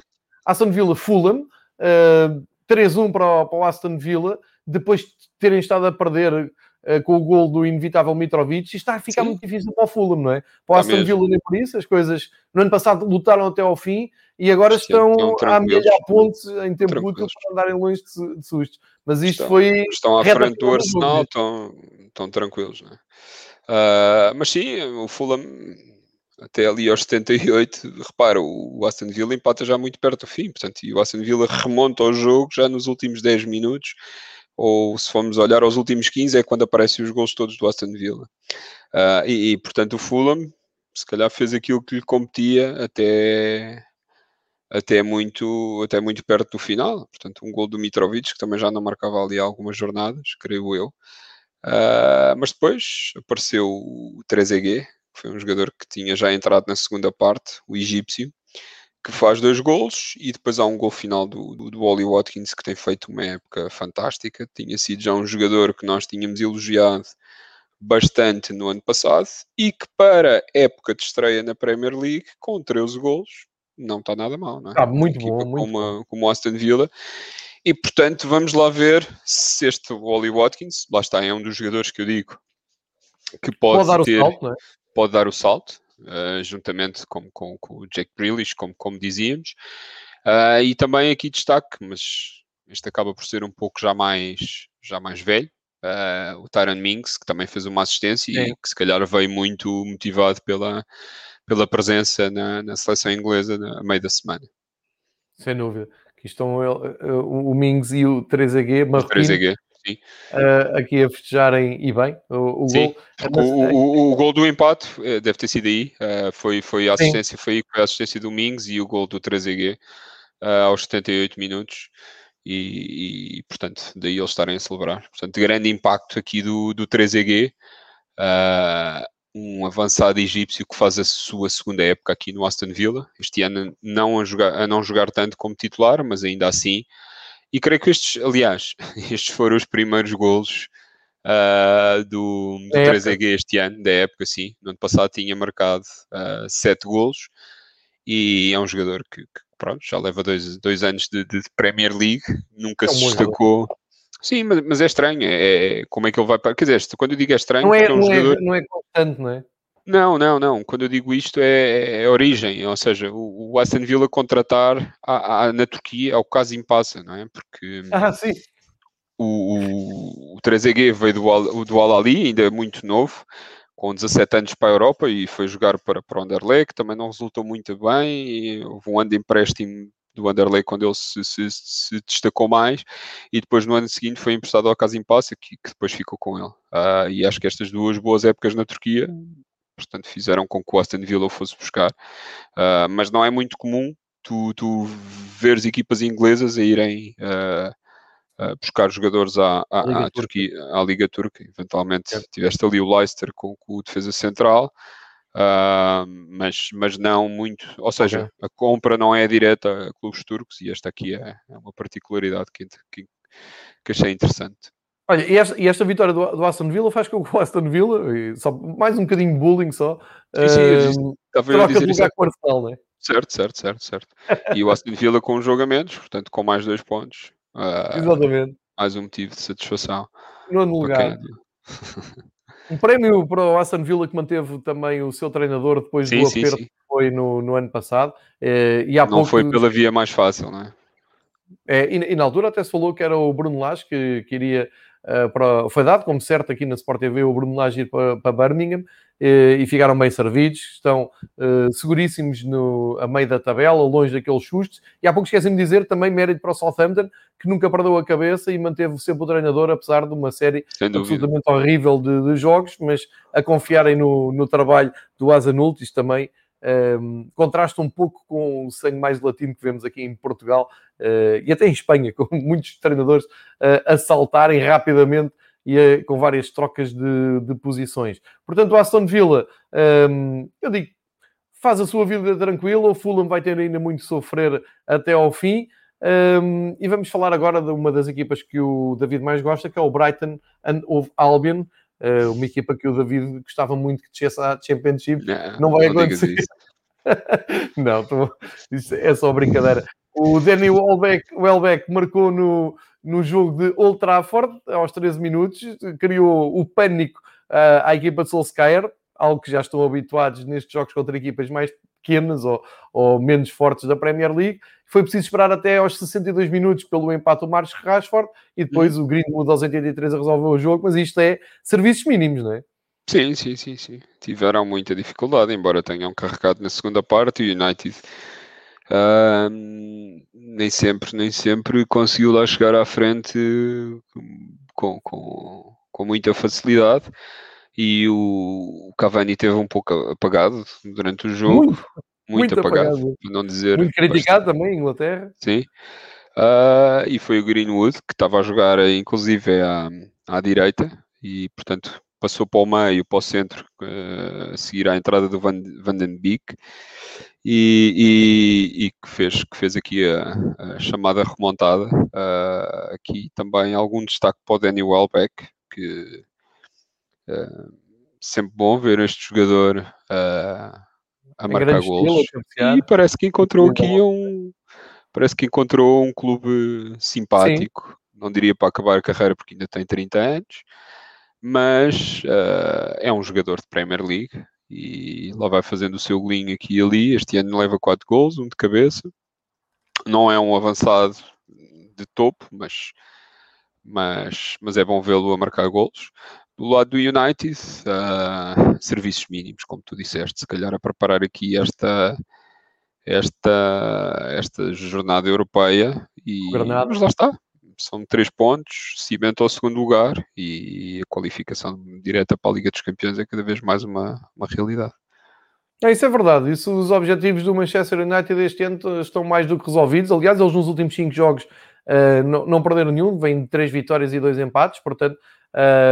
Aston Villa Fulham. Uh, 3-1 para, o, para o Aston Villa, depois de terem estado a perder uh, com o gol do inevitável Mitrovic, e está a ficar Sim. muito difícil para o Fulham, não é? Para o Aston Villa nem por isso, as coisas no ano passado lutaram até ao fim e agora estão a amelhar pontos em tempo útil para andarem longe de, de sustos. Mas isto
estão,
foi.
Estão à frente do Arsenal, estão, estão tranquilos, não é? Uh, mas sim, o Fulham até ali aos 78, repara, o Aston Villa empata já muito perto do fim, portanto, e o Aston Villa remonta ao jogo já nos últimos 10 minutos, ou se formos olhar aos últimos 15 é quando aparecem os gols todos do Aston Villa. Uh, e, e, portanto, o Fulham, se calhar fez aquilo que lhe competia até, até, muito, até muito perto do final, portanto, um gol do Mitrovic, que também já não marcava ali algumas jornadas, creio eu. Uh, mas depois apareceu o 3EG, que foi um jogador que tinha já entrado na segunda parte, o egípcio, que faz dois golos e depois há um gol final do, do, do Oli Watkins que tem feito uma época fantástica. Tinha sido já um jogador que nós tínhamos elogiado bastante no ano passado e que para época de estreia na Premier League, com 13 golos, não está nada mal, não é?
Está muito bom, muito
como, bom. como o Aston Villa. E portanto, vamos lá ver se este Oli Watkins, lá está, é um dos jogadores que eu digo que pode, pode ter, salto, é? Pode dar o salto, uh, juntamente com, com, com, o Jack Grealish, como, como dizíamos. Uh, e também aqui destaque, mas este acaba por ser um pouco já mais, já mais velho, uh, o Tyron Minks, que também fez uma assistência Sim. e que se calhar veio muito motivado pela, pela presença na, na seleção inglesa a meio da semana.
Sem dúvida. Aqui estão o, o Mings e o 3AG,
O 3AG.
Uh, aqui a festejarem e bem o, o gol.
O, o, o, gol do empate eh, deve ter sido aí. Uh, foi, foi a assistência, foi, foi, a assistência do Mings e o gol do 3EG uh, aos 78 minutos. E, e, portanto, daí eles estarem a celebrar. Portanto, grande impacto aqui do, do 3EG. Uh, um avançado egípcio que faz a sua segunda época aqui no Aston Villa. Este ano não a, jogar, a não jogar tanto como titular, mas ainda assim e creio que estes, aliás, estes foram os primeiros golos uh, do, do 3EG este ano, da época, sim. No ano passado tinha marcado uh, sete golos e é um jogador que, que pronto, já leva dois, dois anos de, de Premier League, nunca é se destacou. Jogador. Sim, mas, mas, é estranho. É, é, como é que ele vai para. Quer dizer, quando eu digo é estranho,
não é,
é um
não
é, jogador.
É, não é constante, não é?
Não, não, não. Quando eu digo isto é, é origem, ou seja, o, o Aston Villa contratar a, a, na Turquia é o caso impassa, não é? Porque
ah, sim.
o, o, o 3EG veio do, do Al-Ali, ainda é muito novo, com 17 anos para a Europa e foi jogar para, para o Anderlecht, que também não resultou muito bem. houve um ano de empréstimo do Anderlecht quando ele se, se, se, destacou mais e depois no ano seguinte foi emprestado ao Casa Impassa que, que depois ficou com ele. Uh, e acho que estas duas boas épocas na Turquia portanto fizeram com que o Aston Villa fosse buscar. Uh, mas não é muito comum tu, tu veres equipas inglesas a irem uh, uh, buscar jogadores à, à, à, Turquia, à Liga Turca. Eventualmente é. tiveste ali o Leicester com, com o defesa central. mas, mas não muito, ou seja, okay. a compra não é direta a clubes turcos e esta aqui é, é uma particularidade que, que, que achei interessante.
Olha, e esta, e esta vitória do, do, Aston Villa faz com que o Aston Villa, só, mais um bocadinho de bullying só, sim, sim, uh, troca de lugar com o Arsenal, não é?
Certo, certo, certo, certo. E o Aston Villa com os jogamentos, portanto, com mais dois pontos.
Uh, Exatamente.
Mais um motivo de satisfação.
Nono lugar. um prémio para o Aston Villa que manteve também o seu treinador depois sim, do aperto que foi no, no ano passado. Uh, e há
não
pouco...
foi pela via mais fácil, não é?
É, e, e, na altura até se falou que era o Bruno Lage que, que iria para, foi dado como certo aqui na Sport TV o Bruno Lage ir para, para Birmingham uh, e ficaram bem servidos, estão uh, seguríssimos no, a meio da tabela, longe daqueles sustos. E há pouco esqueci-me de dizer também mérito para o Southampton, que nunca perdeu a cabeça e manteve sempre o treinador, apesar de uma série absolutamente horrível de, de, jogos, mas a confiarem no, no trabalho do Azanult, isto também um, contrasta um pouco com o sangue mais latino que vemos aqui em Portugal uh, e até em Espanha, com muitos treinadores uh, a saltarem rapidamente e uh, com várias trocas de, de, posições. Portanto, o Aston Villa, um, eu digo, faz a sua vida tranquila, o Fulham vai ter ainda muito sofrer até ao fim. Um, e vamos falar agora de uma das equipas que o David mais gosta, que é o Brighton and Albion, uh, uma equipa que o David gostava muito que descesse à Championship. Não, não vai não acontecer. não, tô... isso é só brincadeira. O Danny Welbeck, Welbeck marcou no, no jogo de Old Trafford, aos 13 minutos, criou o pânico uh, à equipa de Solskjaer, algo que já estão habituados nestes jogos contra equipas mais pequenas ou, ou, menos fortes da Premier League. Foi preciso esperar até aos 62 minutos pelo empate do Marcos Rashford e depois uhum. o Greenwood aos 83 a resolver o jogo, mas isto é serviços mínimos, não é?
Sim, sim, sim, sim. Tiveram muita dificuldade, embora tenham carregado na segunda parte. O United uh, nem sempre, nem sempre conseguiu lá chegar à frente com, com, com muita facilidade e o, Cavani teve um pouco apagado durante o jogo. Muito, muito, muito apagado, apagado, não dizer.
Muito criticado bastante. também em Inglaterra.
Sim. Uh, e foi o Greenwood que estava a jogar, inclusive, à, à direita, e portanto passou para o meio, para o centro, uh, a seguir à entrada do Van, Van den Beek, e, e, e, que, fez, que fez aqui a, a chamada remontada. Uh, aqui também algum destaque para o Danny Welbeck, que sempre bom ver este jogador uh, a marcar gols. E parece que encontrou aqui um. Parece que encontrou um clube simpático. Sim. Não diria para acabar a carreira porque ainda tem 30 anos, mas uh, é um jogador de Premier League e lá vai fazendo o seu golinho aqui e ali. Este ano leva 4 gols, um de cabeça. Não é um avançado de topo, mas, mas, mas é bom vê-lo a marcar gols. Do lado do United, uh, serviços mínimos, como tu disseste, se calhar a preparar aqui esta, esta, esta jornada europeia. E, mas lá está, são três pontos, cimento ao segundo lugar e a qualificação direta para a Liga dos Campeões é cada vez mais uma, uma realidade.
É, isso é verdade. Isso, os objetivos do Manchester United este ano estão mais do que resolvidos. Aliás, eles nos últimos cinco jogos uh, não, não perderam nenhum, vêm de três vitórias e dois empates, portanto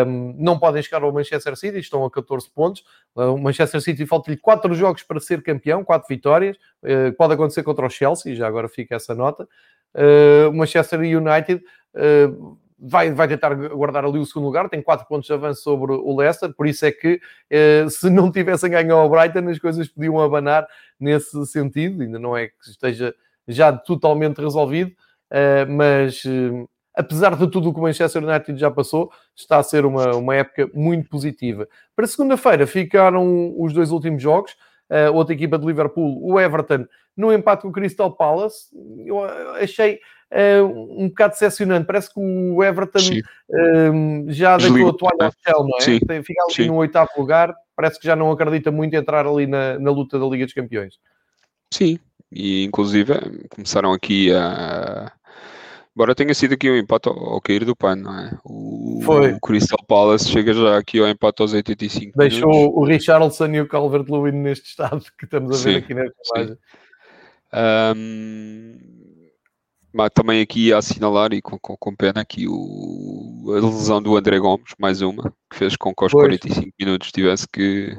um, não podem chegar ao Manchester City, estão a 14 pontos. Ah, o Manchester City falta-lhe 4 jogos para ser campeão, 4 vitórias. Uh, pode acontecer contra o Chelsea, já agora fica essa nota. Uh, o Manchester United uh, vai, vai tentar guardar ali o segundo lugar, tem 4 pontos de avanço sobre o Leicester, por isso é que se não tivessem ganho ao Brighton, as coisas podiam abanar nesse sentido. Ainda não é que esteja já totalmente resolvido, mas apesar de tudo o que o Manchester United já passou, está a ser uma, uma época muito positiva. Para segunda-feira ficaram os dois últimos jogos. Uh, outra equipa de Liverpool, o Everton, no empate com o Crystal Palace. Eu achei uh, um bocado decepcionante. Parece que o Everton uh, já deitou a toalha ao céu, não é? Sim. Fica ali Sim. no oitavo lugar. Parece que já não acredita muito em entrar ali na, na luta da Liga dos Campeões.
Sim, e inclusive começaram aqui a Embora tenha sido aqui um empate ao, ao cair do pano, não é? O, Foi. o Crystal Palace chega já aqui ao empate aos 85
Deixou minutos. o Richarlison e o Calvert-Lewin neste estado que estamos a ver sim, aqui nesta imagem.
Um, mas também aqui a assinalar e com, com, com, pena aqui o, a lesão do André Gomes, mais uma, que fez com que aos pois. 45 minutos tivesse que,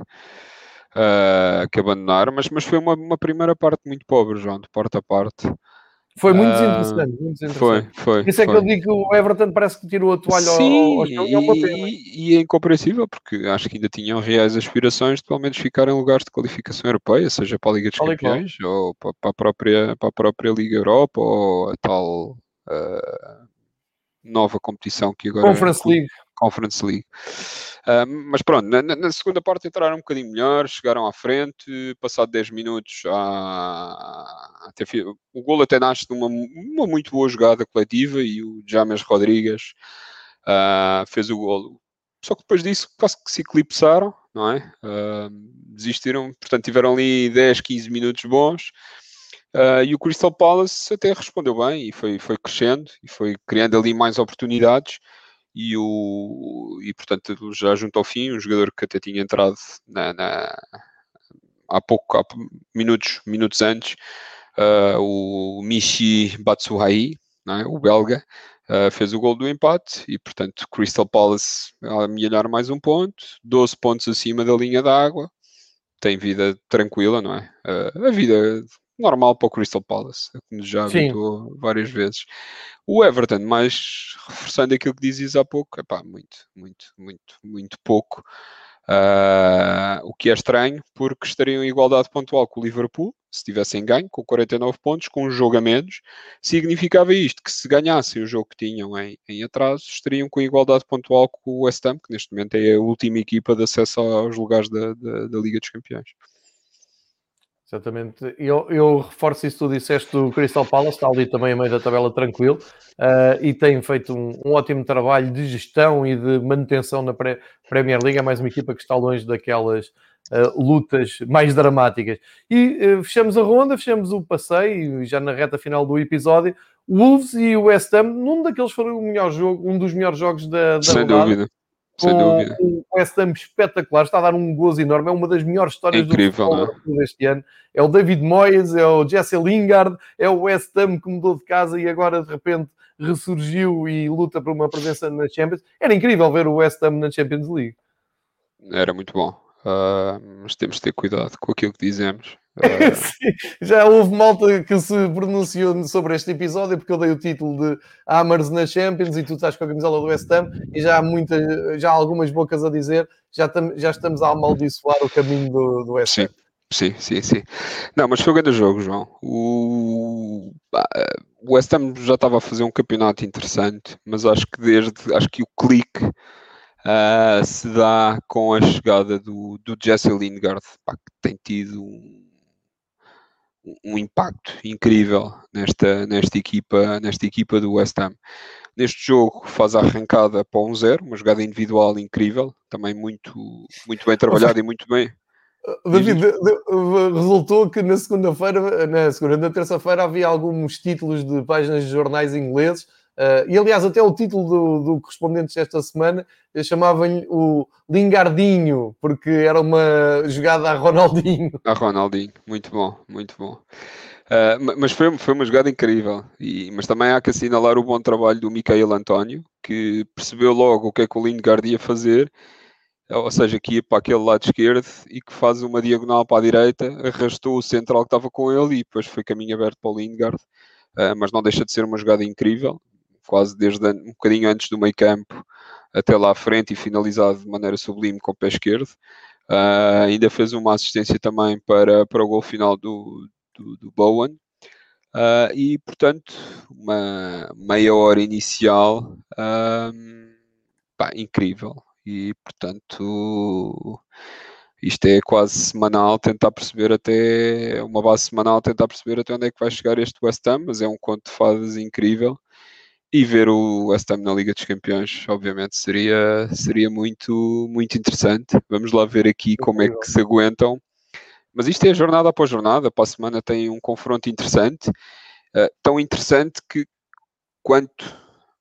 uh, que abandonar, mas, mas foi uma, uma primeira parte muito pobre, João, de parte a parte.
Foi muito uh, desinteressante, muito desinteressante.
Foi, foi.
Isso é
foi.
que eu digo que o Everton parece que tirou a toalha
Sim, ao, chão e, e, e é incompreensível, porque acho que ainda tinham reais aspirações de pelo menos ficar em lugares de qualificação europeia, seja para a Liga dos Olha Campeões, ou para, para, a própria, para a própria Liga Europa, ou a tal uh, nova competição que agora...
Conference League.
Conference League. Uh, mas pronto, na, na, segunda parte entraram um bocadinho melhor, chegaram à frente, passado 10 minutos, até, o gol até nasce de uma, uma, muito boa jogada coletiva e o James Rodrigues uh, fez o golo. Só que depois disso quase que se eclipsaram, não é? Uh, desistiram, portanto tiveram ali 10, 15 minutos bons. Uh, e o Crystal Palace até respondeu bem e foi, foi crescendo e foi criando ali mais oportunidades e, o, e portanto já junto ao fim, um jogador que até tinha entrado na, na há pouco, há minutos, minutos antes, uh, o Michi Batsuhai, é? o belga, uh, fez o gol do empate e, portanto, Crystal Palace a amelhar mais um ponto, 12 pontos acima da linha d'água, tem vida tranquila, não é? Uh, a vida normal para o Crystal Palace, como já habitou várias vezes. O Everton, mais reforçando aquilo que dizias há pouco, é pá, muito, muito, muito, muito pouco. Uh, o que é estranho, porque estariam em igualdade pontual com o Liverpool, se tivessem ganho, com 49 pontos, com um jogo a menos, significava isto, que se ganhassem o jogo que tinham em, em atraso, estariam com igualdade pontual com o West Ham, que neste momento é a última equipa de acesso aos lugares da, da, da Liga dos Campeões.
Exatamente. Eu, eu reforço isso que tu disseste do Crystal Palace, está ali também a meio da tabela tranquilo uh, e tem feito um, um, ótimo trabalho de gestão e de manutenção na pré Premier League. É mais uma equipa que está longe daquelas uh, lutas mais dramáticas. E uh, fechamos a ronda, fechamos o passeio, já na reta final do episódio. Wolves e o West Ham, num daqueles foi o melhor jogo, um dos melhores jogos da, da
Sem rodada. dúvida. Dúvida.
Um West Ham espetacular, está a dar um gozo enorme, é uma das melhores histórias
Incrível, do
futebol deste ano. É o David Moyes, é o Jesse Lingard, é o West Ham que mudou de casa e agora de repente ressurgiu e luta por uma presença na Champions. Era incrível ver o West Ham na Champions League.
Era muito bom. Uh, mas temos de ter cuidado com aquilo que dizemos. Uh...
já houve malta que se pronunciou sobre este episódio porque eu dei o título de Hammers na Champions e tu estás com a camisola do West Ham e já há, muita, já há algumas bocas a dizer já, tam, já estamos a amaldiçoar o caminho do, do West Ham.
Sim, sim, sim. Não, mas foi um grande jogo, João. O, o West Ham já estava a fazer um campeonato interessante, mas acho que desde acho que o clique uh, se dá com a chegada do, do Jesse Lingard, pá, que tem tido um, um impacto incrível nesta, nesta, equipa, nesta equipa do West Ham. Neste jogo faz a arrancada para um zero, uma jogada individual incrível, também muito, muito bem trabalhada e muito bem.
David, resultou que na segunda-feira, na segunda, na terça-feira havia alguns títulos de páginas de jornais ingleses Uh, e aliás, até o título do, do correspondente desta semana chamavam-lhe o Lingardinho, porque era uma jogada a Ronaldinho.
A Ronaldinho, muito bom, muito bom. Uh, mas foi, foi uma jogada incrível. E, mas também há que assinalar o bom trabalho do Micael António, que percebeu logo o que é que o Lingard ia fazer, ou seja, que ia para aquele lado esquerdo e que faz uma diagonal para a direita, arrastou o central que estava com ele e depois foi caminho aberto para o Lingard. Uh, mas não deixa de ser uma jogada incrível quase desde um bocadinho antes do meio campo até lá à frente e finalizado de maneira sublime com o pé esquerdo. Uh, ainda fez uma assistência também para, para o gol final do, do, do Bowen. Uh, e, portanto, uma meia hora inicial uh, pá, incrível. E, portanto, isto é quase semanal, tentar perceber até uma base semanal, tentar perceber até onde é que vai chegar este West Ham, mas é um conto de fadas incrível e ver o West Ham na Liga dos Campeões, obviamente, seria, seria muito, muito interessante. Vamos lá ver aqui como é que se aguentam. Mas isto é jornada após jornada, para a semana tem um confronto interessante, uh, tão interessante que quanto,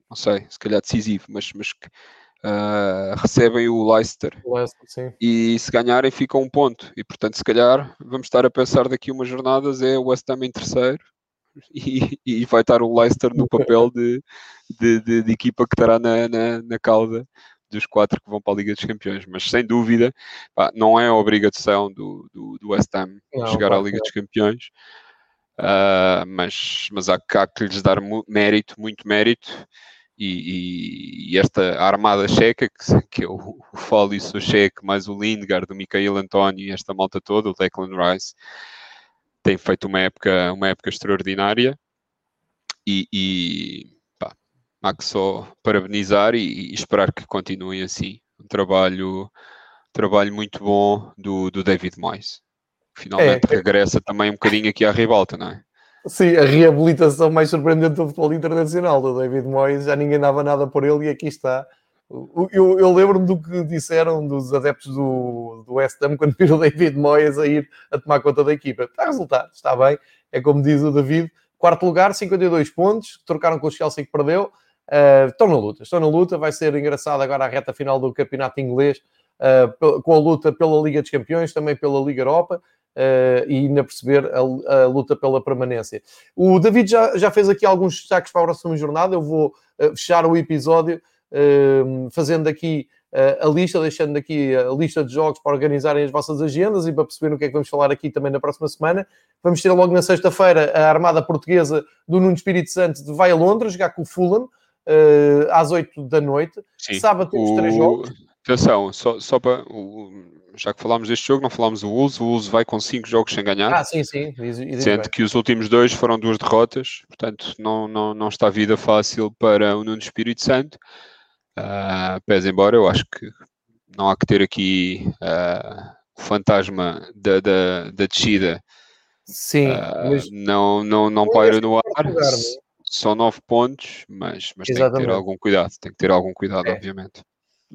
não sei, se calhar decisivo, mas, mas que uh, recebem o Leicester,
Leicester
e se ganharem ficam um ponto. E portanto, se calhar, vamos estar a pensar daqui umas jornadas, é o West Ham em terceiro, e, e, vai estar o Leicester no papel de, de, de, de equipa que estará na, na, na, cauda dos quatro que vão para a Liga dos Campeões. Mas sem dúvida, pá, não é a obrigação do, do, do West Ham não, chegar à Liga dos Campeões, uh, mas, mas há, há, que lhes dar mérito, muito mérito. E, e, e esta armada checa, que, que é o, o Cheque, mais o Lindgard, o Micael António e esta malta toda, o Declan Rice, tem feito uma época, uma época extraordinária e, e pá, há que só parabenizar e, e, esperar que continuem assim. Um trabalho, trabalho muito bom do, do David Moyes. Finalmente é, regressa também um bocadinho aqui à ribalta, não é?
Sim, a reabilitação mais surpreendente do futebol internacional do David Moyes, já ninguém dava nada por ele e aqui está eu, eu lembro-me do que disseram dos adeptos do, do West Ham quando viram o David Moyes a ir a tomar conta da equipa. Está resultado, está bem. É como diz o David. Quarto lugar, 52 pontos. Trocaram com o Chelsea que perdeu. Uh, estão na luta, estão na luta. Vai ser engraçado agora a reta final do campeonato inglês, uh, com a luta pela Liga dos Campeões, também pela Liga Europa. uh, e ainda perceber a, a, luta pela permanência. O David já, já fez aqui alguns destaques para a próxima jornada. Eu vou uh, fechar o episódio fazendo aqui a lista, deixando aqui a lista de jogos para organizarem as vossas agendas e para perceber o que é que vamos falar aqui também na próxima semana. Vamos ter logo na sexta-feira a Armada Portuguesa do Nuno Espírito Santo vai a Londres jogar com o Fulham às 8 da noite. Sim, Sábado temos o... três jogos.
Atenção, só, só para. Já que falámos deste jogo, não falámos do Wolves. O Wolves vai com 5 jogos sem ganhar.
Ah, sim, sim.
Sendo que os últimos dois foram duas derrotas. Portanto, não, não, não está a vida fácil para o Nuno Espírito Santo. Uh, pese embora, eu acho que não há que ter aqui uh, o fantasma da, da, da descida.
Sim, uh,
mas... não, não, não paira no ar. Lugar, São 9 pontos, mas, mas tem que ter algum cuidado. Tem que ter algum cuidado, é. obviamente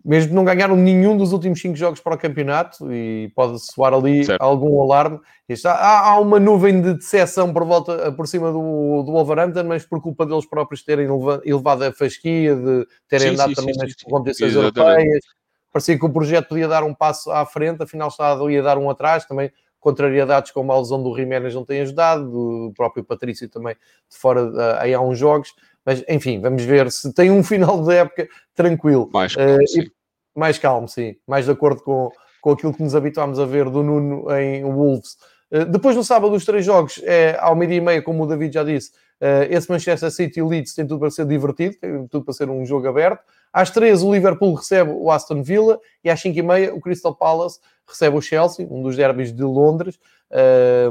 mesmo não ganharam nenhum dos últimos cinco jogos para o campeonato e pode soar ali certo. algum alarme. Está, há, há, uma nuvem de decepção por volta por cima do, do Wolverhampton, mas por culpa deles próprios terem elevado a fasquia, de terem sim, andado sim, também sim, nas competições europeias. Parecia que o projeto podia dar um passo à frente, afinal está ali a dar um atrás, também contrariedades como a lesão do Jiménez não tem ajudado, do próprio Patrício também de fora aí há uns jogos. Mas, enfim, vamos ver se tem um final de época tranquilo.
Mais calmo, uh, sim.
Mais calmo, sim. Mais de acordo com, com aquilo que nos habituámos a ver do Nuno em Wolves. Uh, depois, no sábado, os três jogos, é, ao meio-dia e meia, como o David já disse, uh, esse Manchester City Leeds tem tudo para ser divertido, tem tudo para ser um jogo aberto. Às três, o Liverpool recebe o Aston Villa e às cinco e meia, o Crystal Palace recebe o Chelsea, um dos derbys de Londres.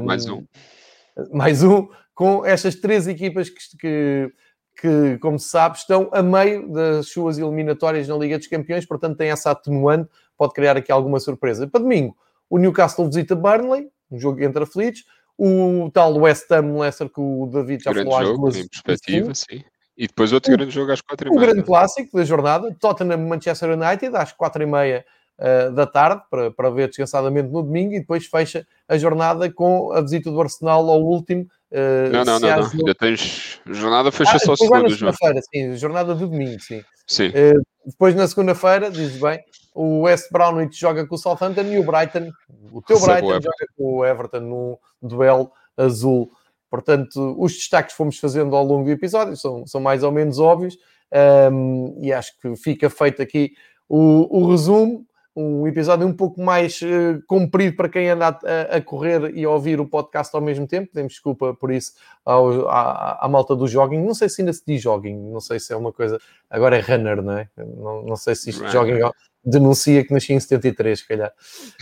mais um.
Mais um, com estas três equipas que, que que, como se sabe, estão a meio das suas eliminatórias na Liga dos Campeões, portanto tem essa atenuante, pode criar aqui alguma surpresa. Para domingo, o Newcastle visita Burnley, um jogo entre aflitos, o tal West Ham Leicester que o David já
grande falou às duas. Em perspectiva, sim. E depois outro o, grande jogo às quatro e meia.
O grande clássico da jornada, Tottenham Manchester United, às quatre e meia uh, da tarde, para, para ver descansadamente no domingo, e depois fecha a jornada com a visita do Arsenal ao último
Uh, não, não, não, não. Ainda tens. Jornada fecha ah, só
segunda. segunda-feira, sim. Jornada de domingo, sim.
sim. Uh,
depois na segunda-feira, dizes bem, o West Brownwich joga com o Southampton e o Brighton, o teu Recebe Brighton, o joga com o Everton num duelo azul. Portanto, os destaques que fomos fazendo ao longo do episódio são, são mais ou menos óbvios um, e acho que fica feito aqui o, o resumo um episódio um pouco mais uh, comprido para quem anda a, a, correr e a ouvir o podcast ao mesmo tempo. Pedimos desculpa por isso ao, à, à, malta do jogging. Não sei se ainda se diz jogging, não sei se é uma coisa. Agora é runner, não é? Não, não sei se isto right. jogging denuncia que nasci em 73, se calhar.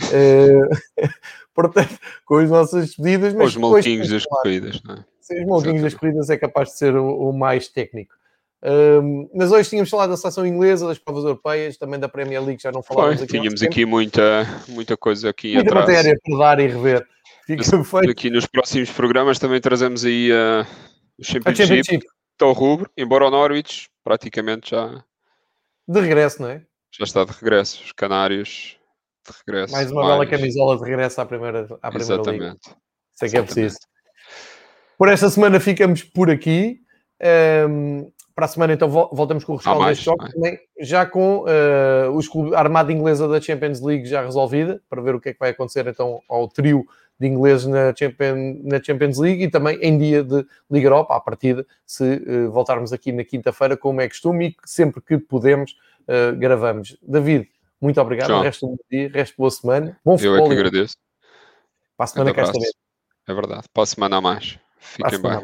Uh, portanto, com as nossas despedidas.
Mas os molquinhos das corridas, não é?
Sim, os molquinhos das corridas é capaz de ser o, o mais técnico. Um, mas hoje tínhamos falado da seleção inglesa, das provas europeias, também da Premier League, já não falávamos
aqui. Tínhamos aqui muita, muita coisa aqui muita
atrás. matéria por dar e rever. Fica
feito. Aqui nos próximos programas também trazemos aí uh, o Championship, Championship. ao rubro, embora o Norwich praticamente já...
De regresso, não é?
Já está de regresso, os Canários de regresso.
Mais uma bela camisola de regresso à primeira, à primeira Exatamente. Liga. Sei que é preciso. Por esta semana ficamos por aqui. Um, para a semana, então, voltamos com o rescaldo deste jogo, também, já com uh, os clubes, a armada inglesa da Champions League já resolvida, para ver o que é que vai acontecer então ao trio de ingleses na, Champion, na Champions League e também em dia de Liga Europa, à partida, se uh, voltarmos aqui na quinta-feira, como é costume, e sempre que podemos, uh, gravamos. David, muito obrigado. João. Resto um dia, resto boa semana. Bom
futebol. Eu é que agradeço.
Para a semana cá.
É verdade. Para a semana a mais. Fiquem bem.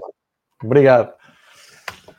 Obrigado.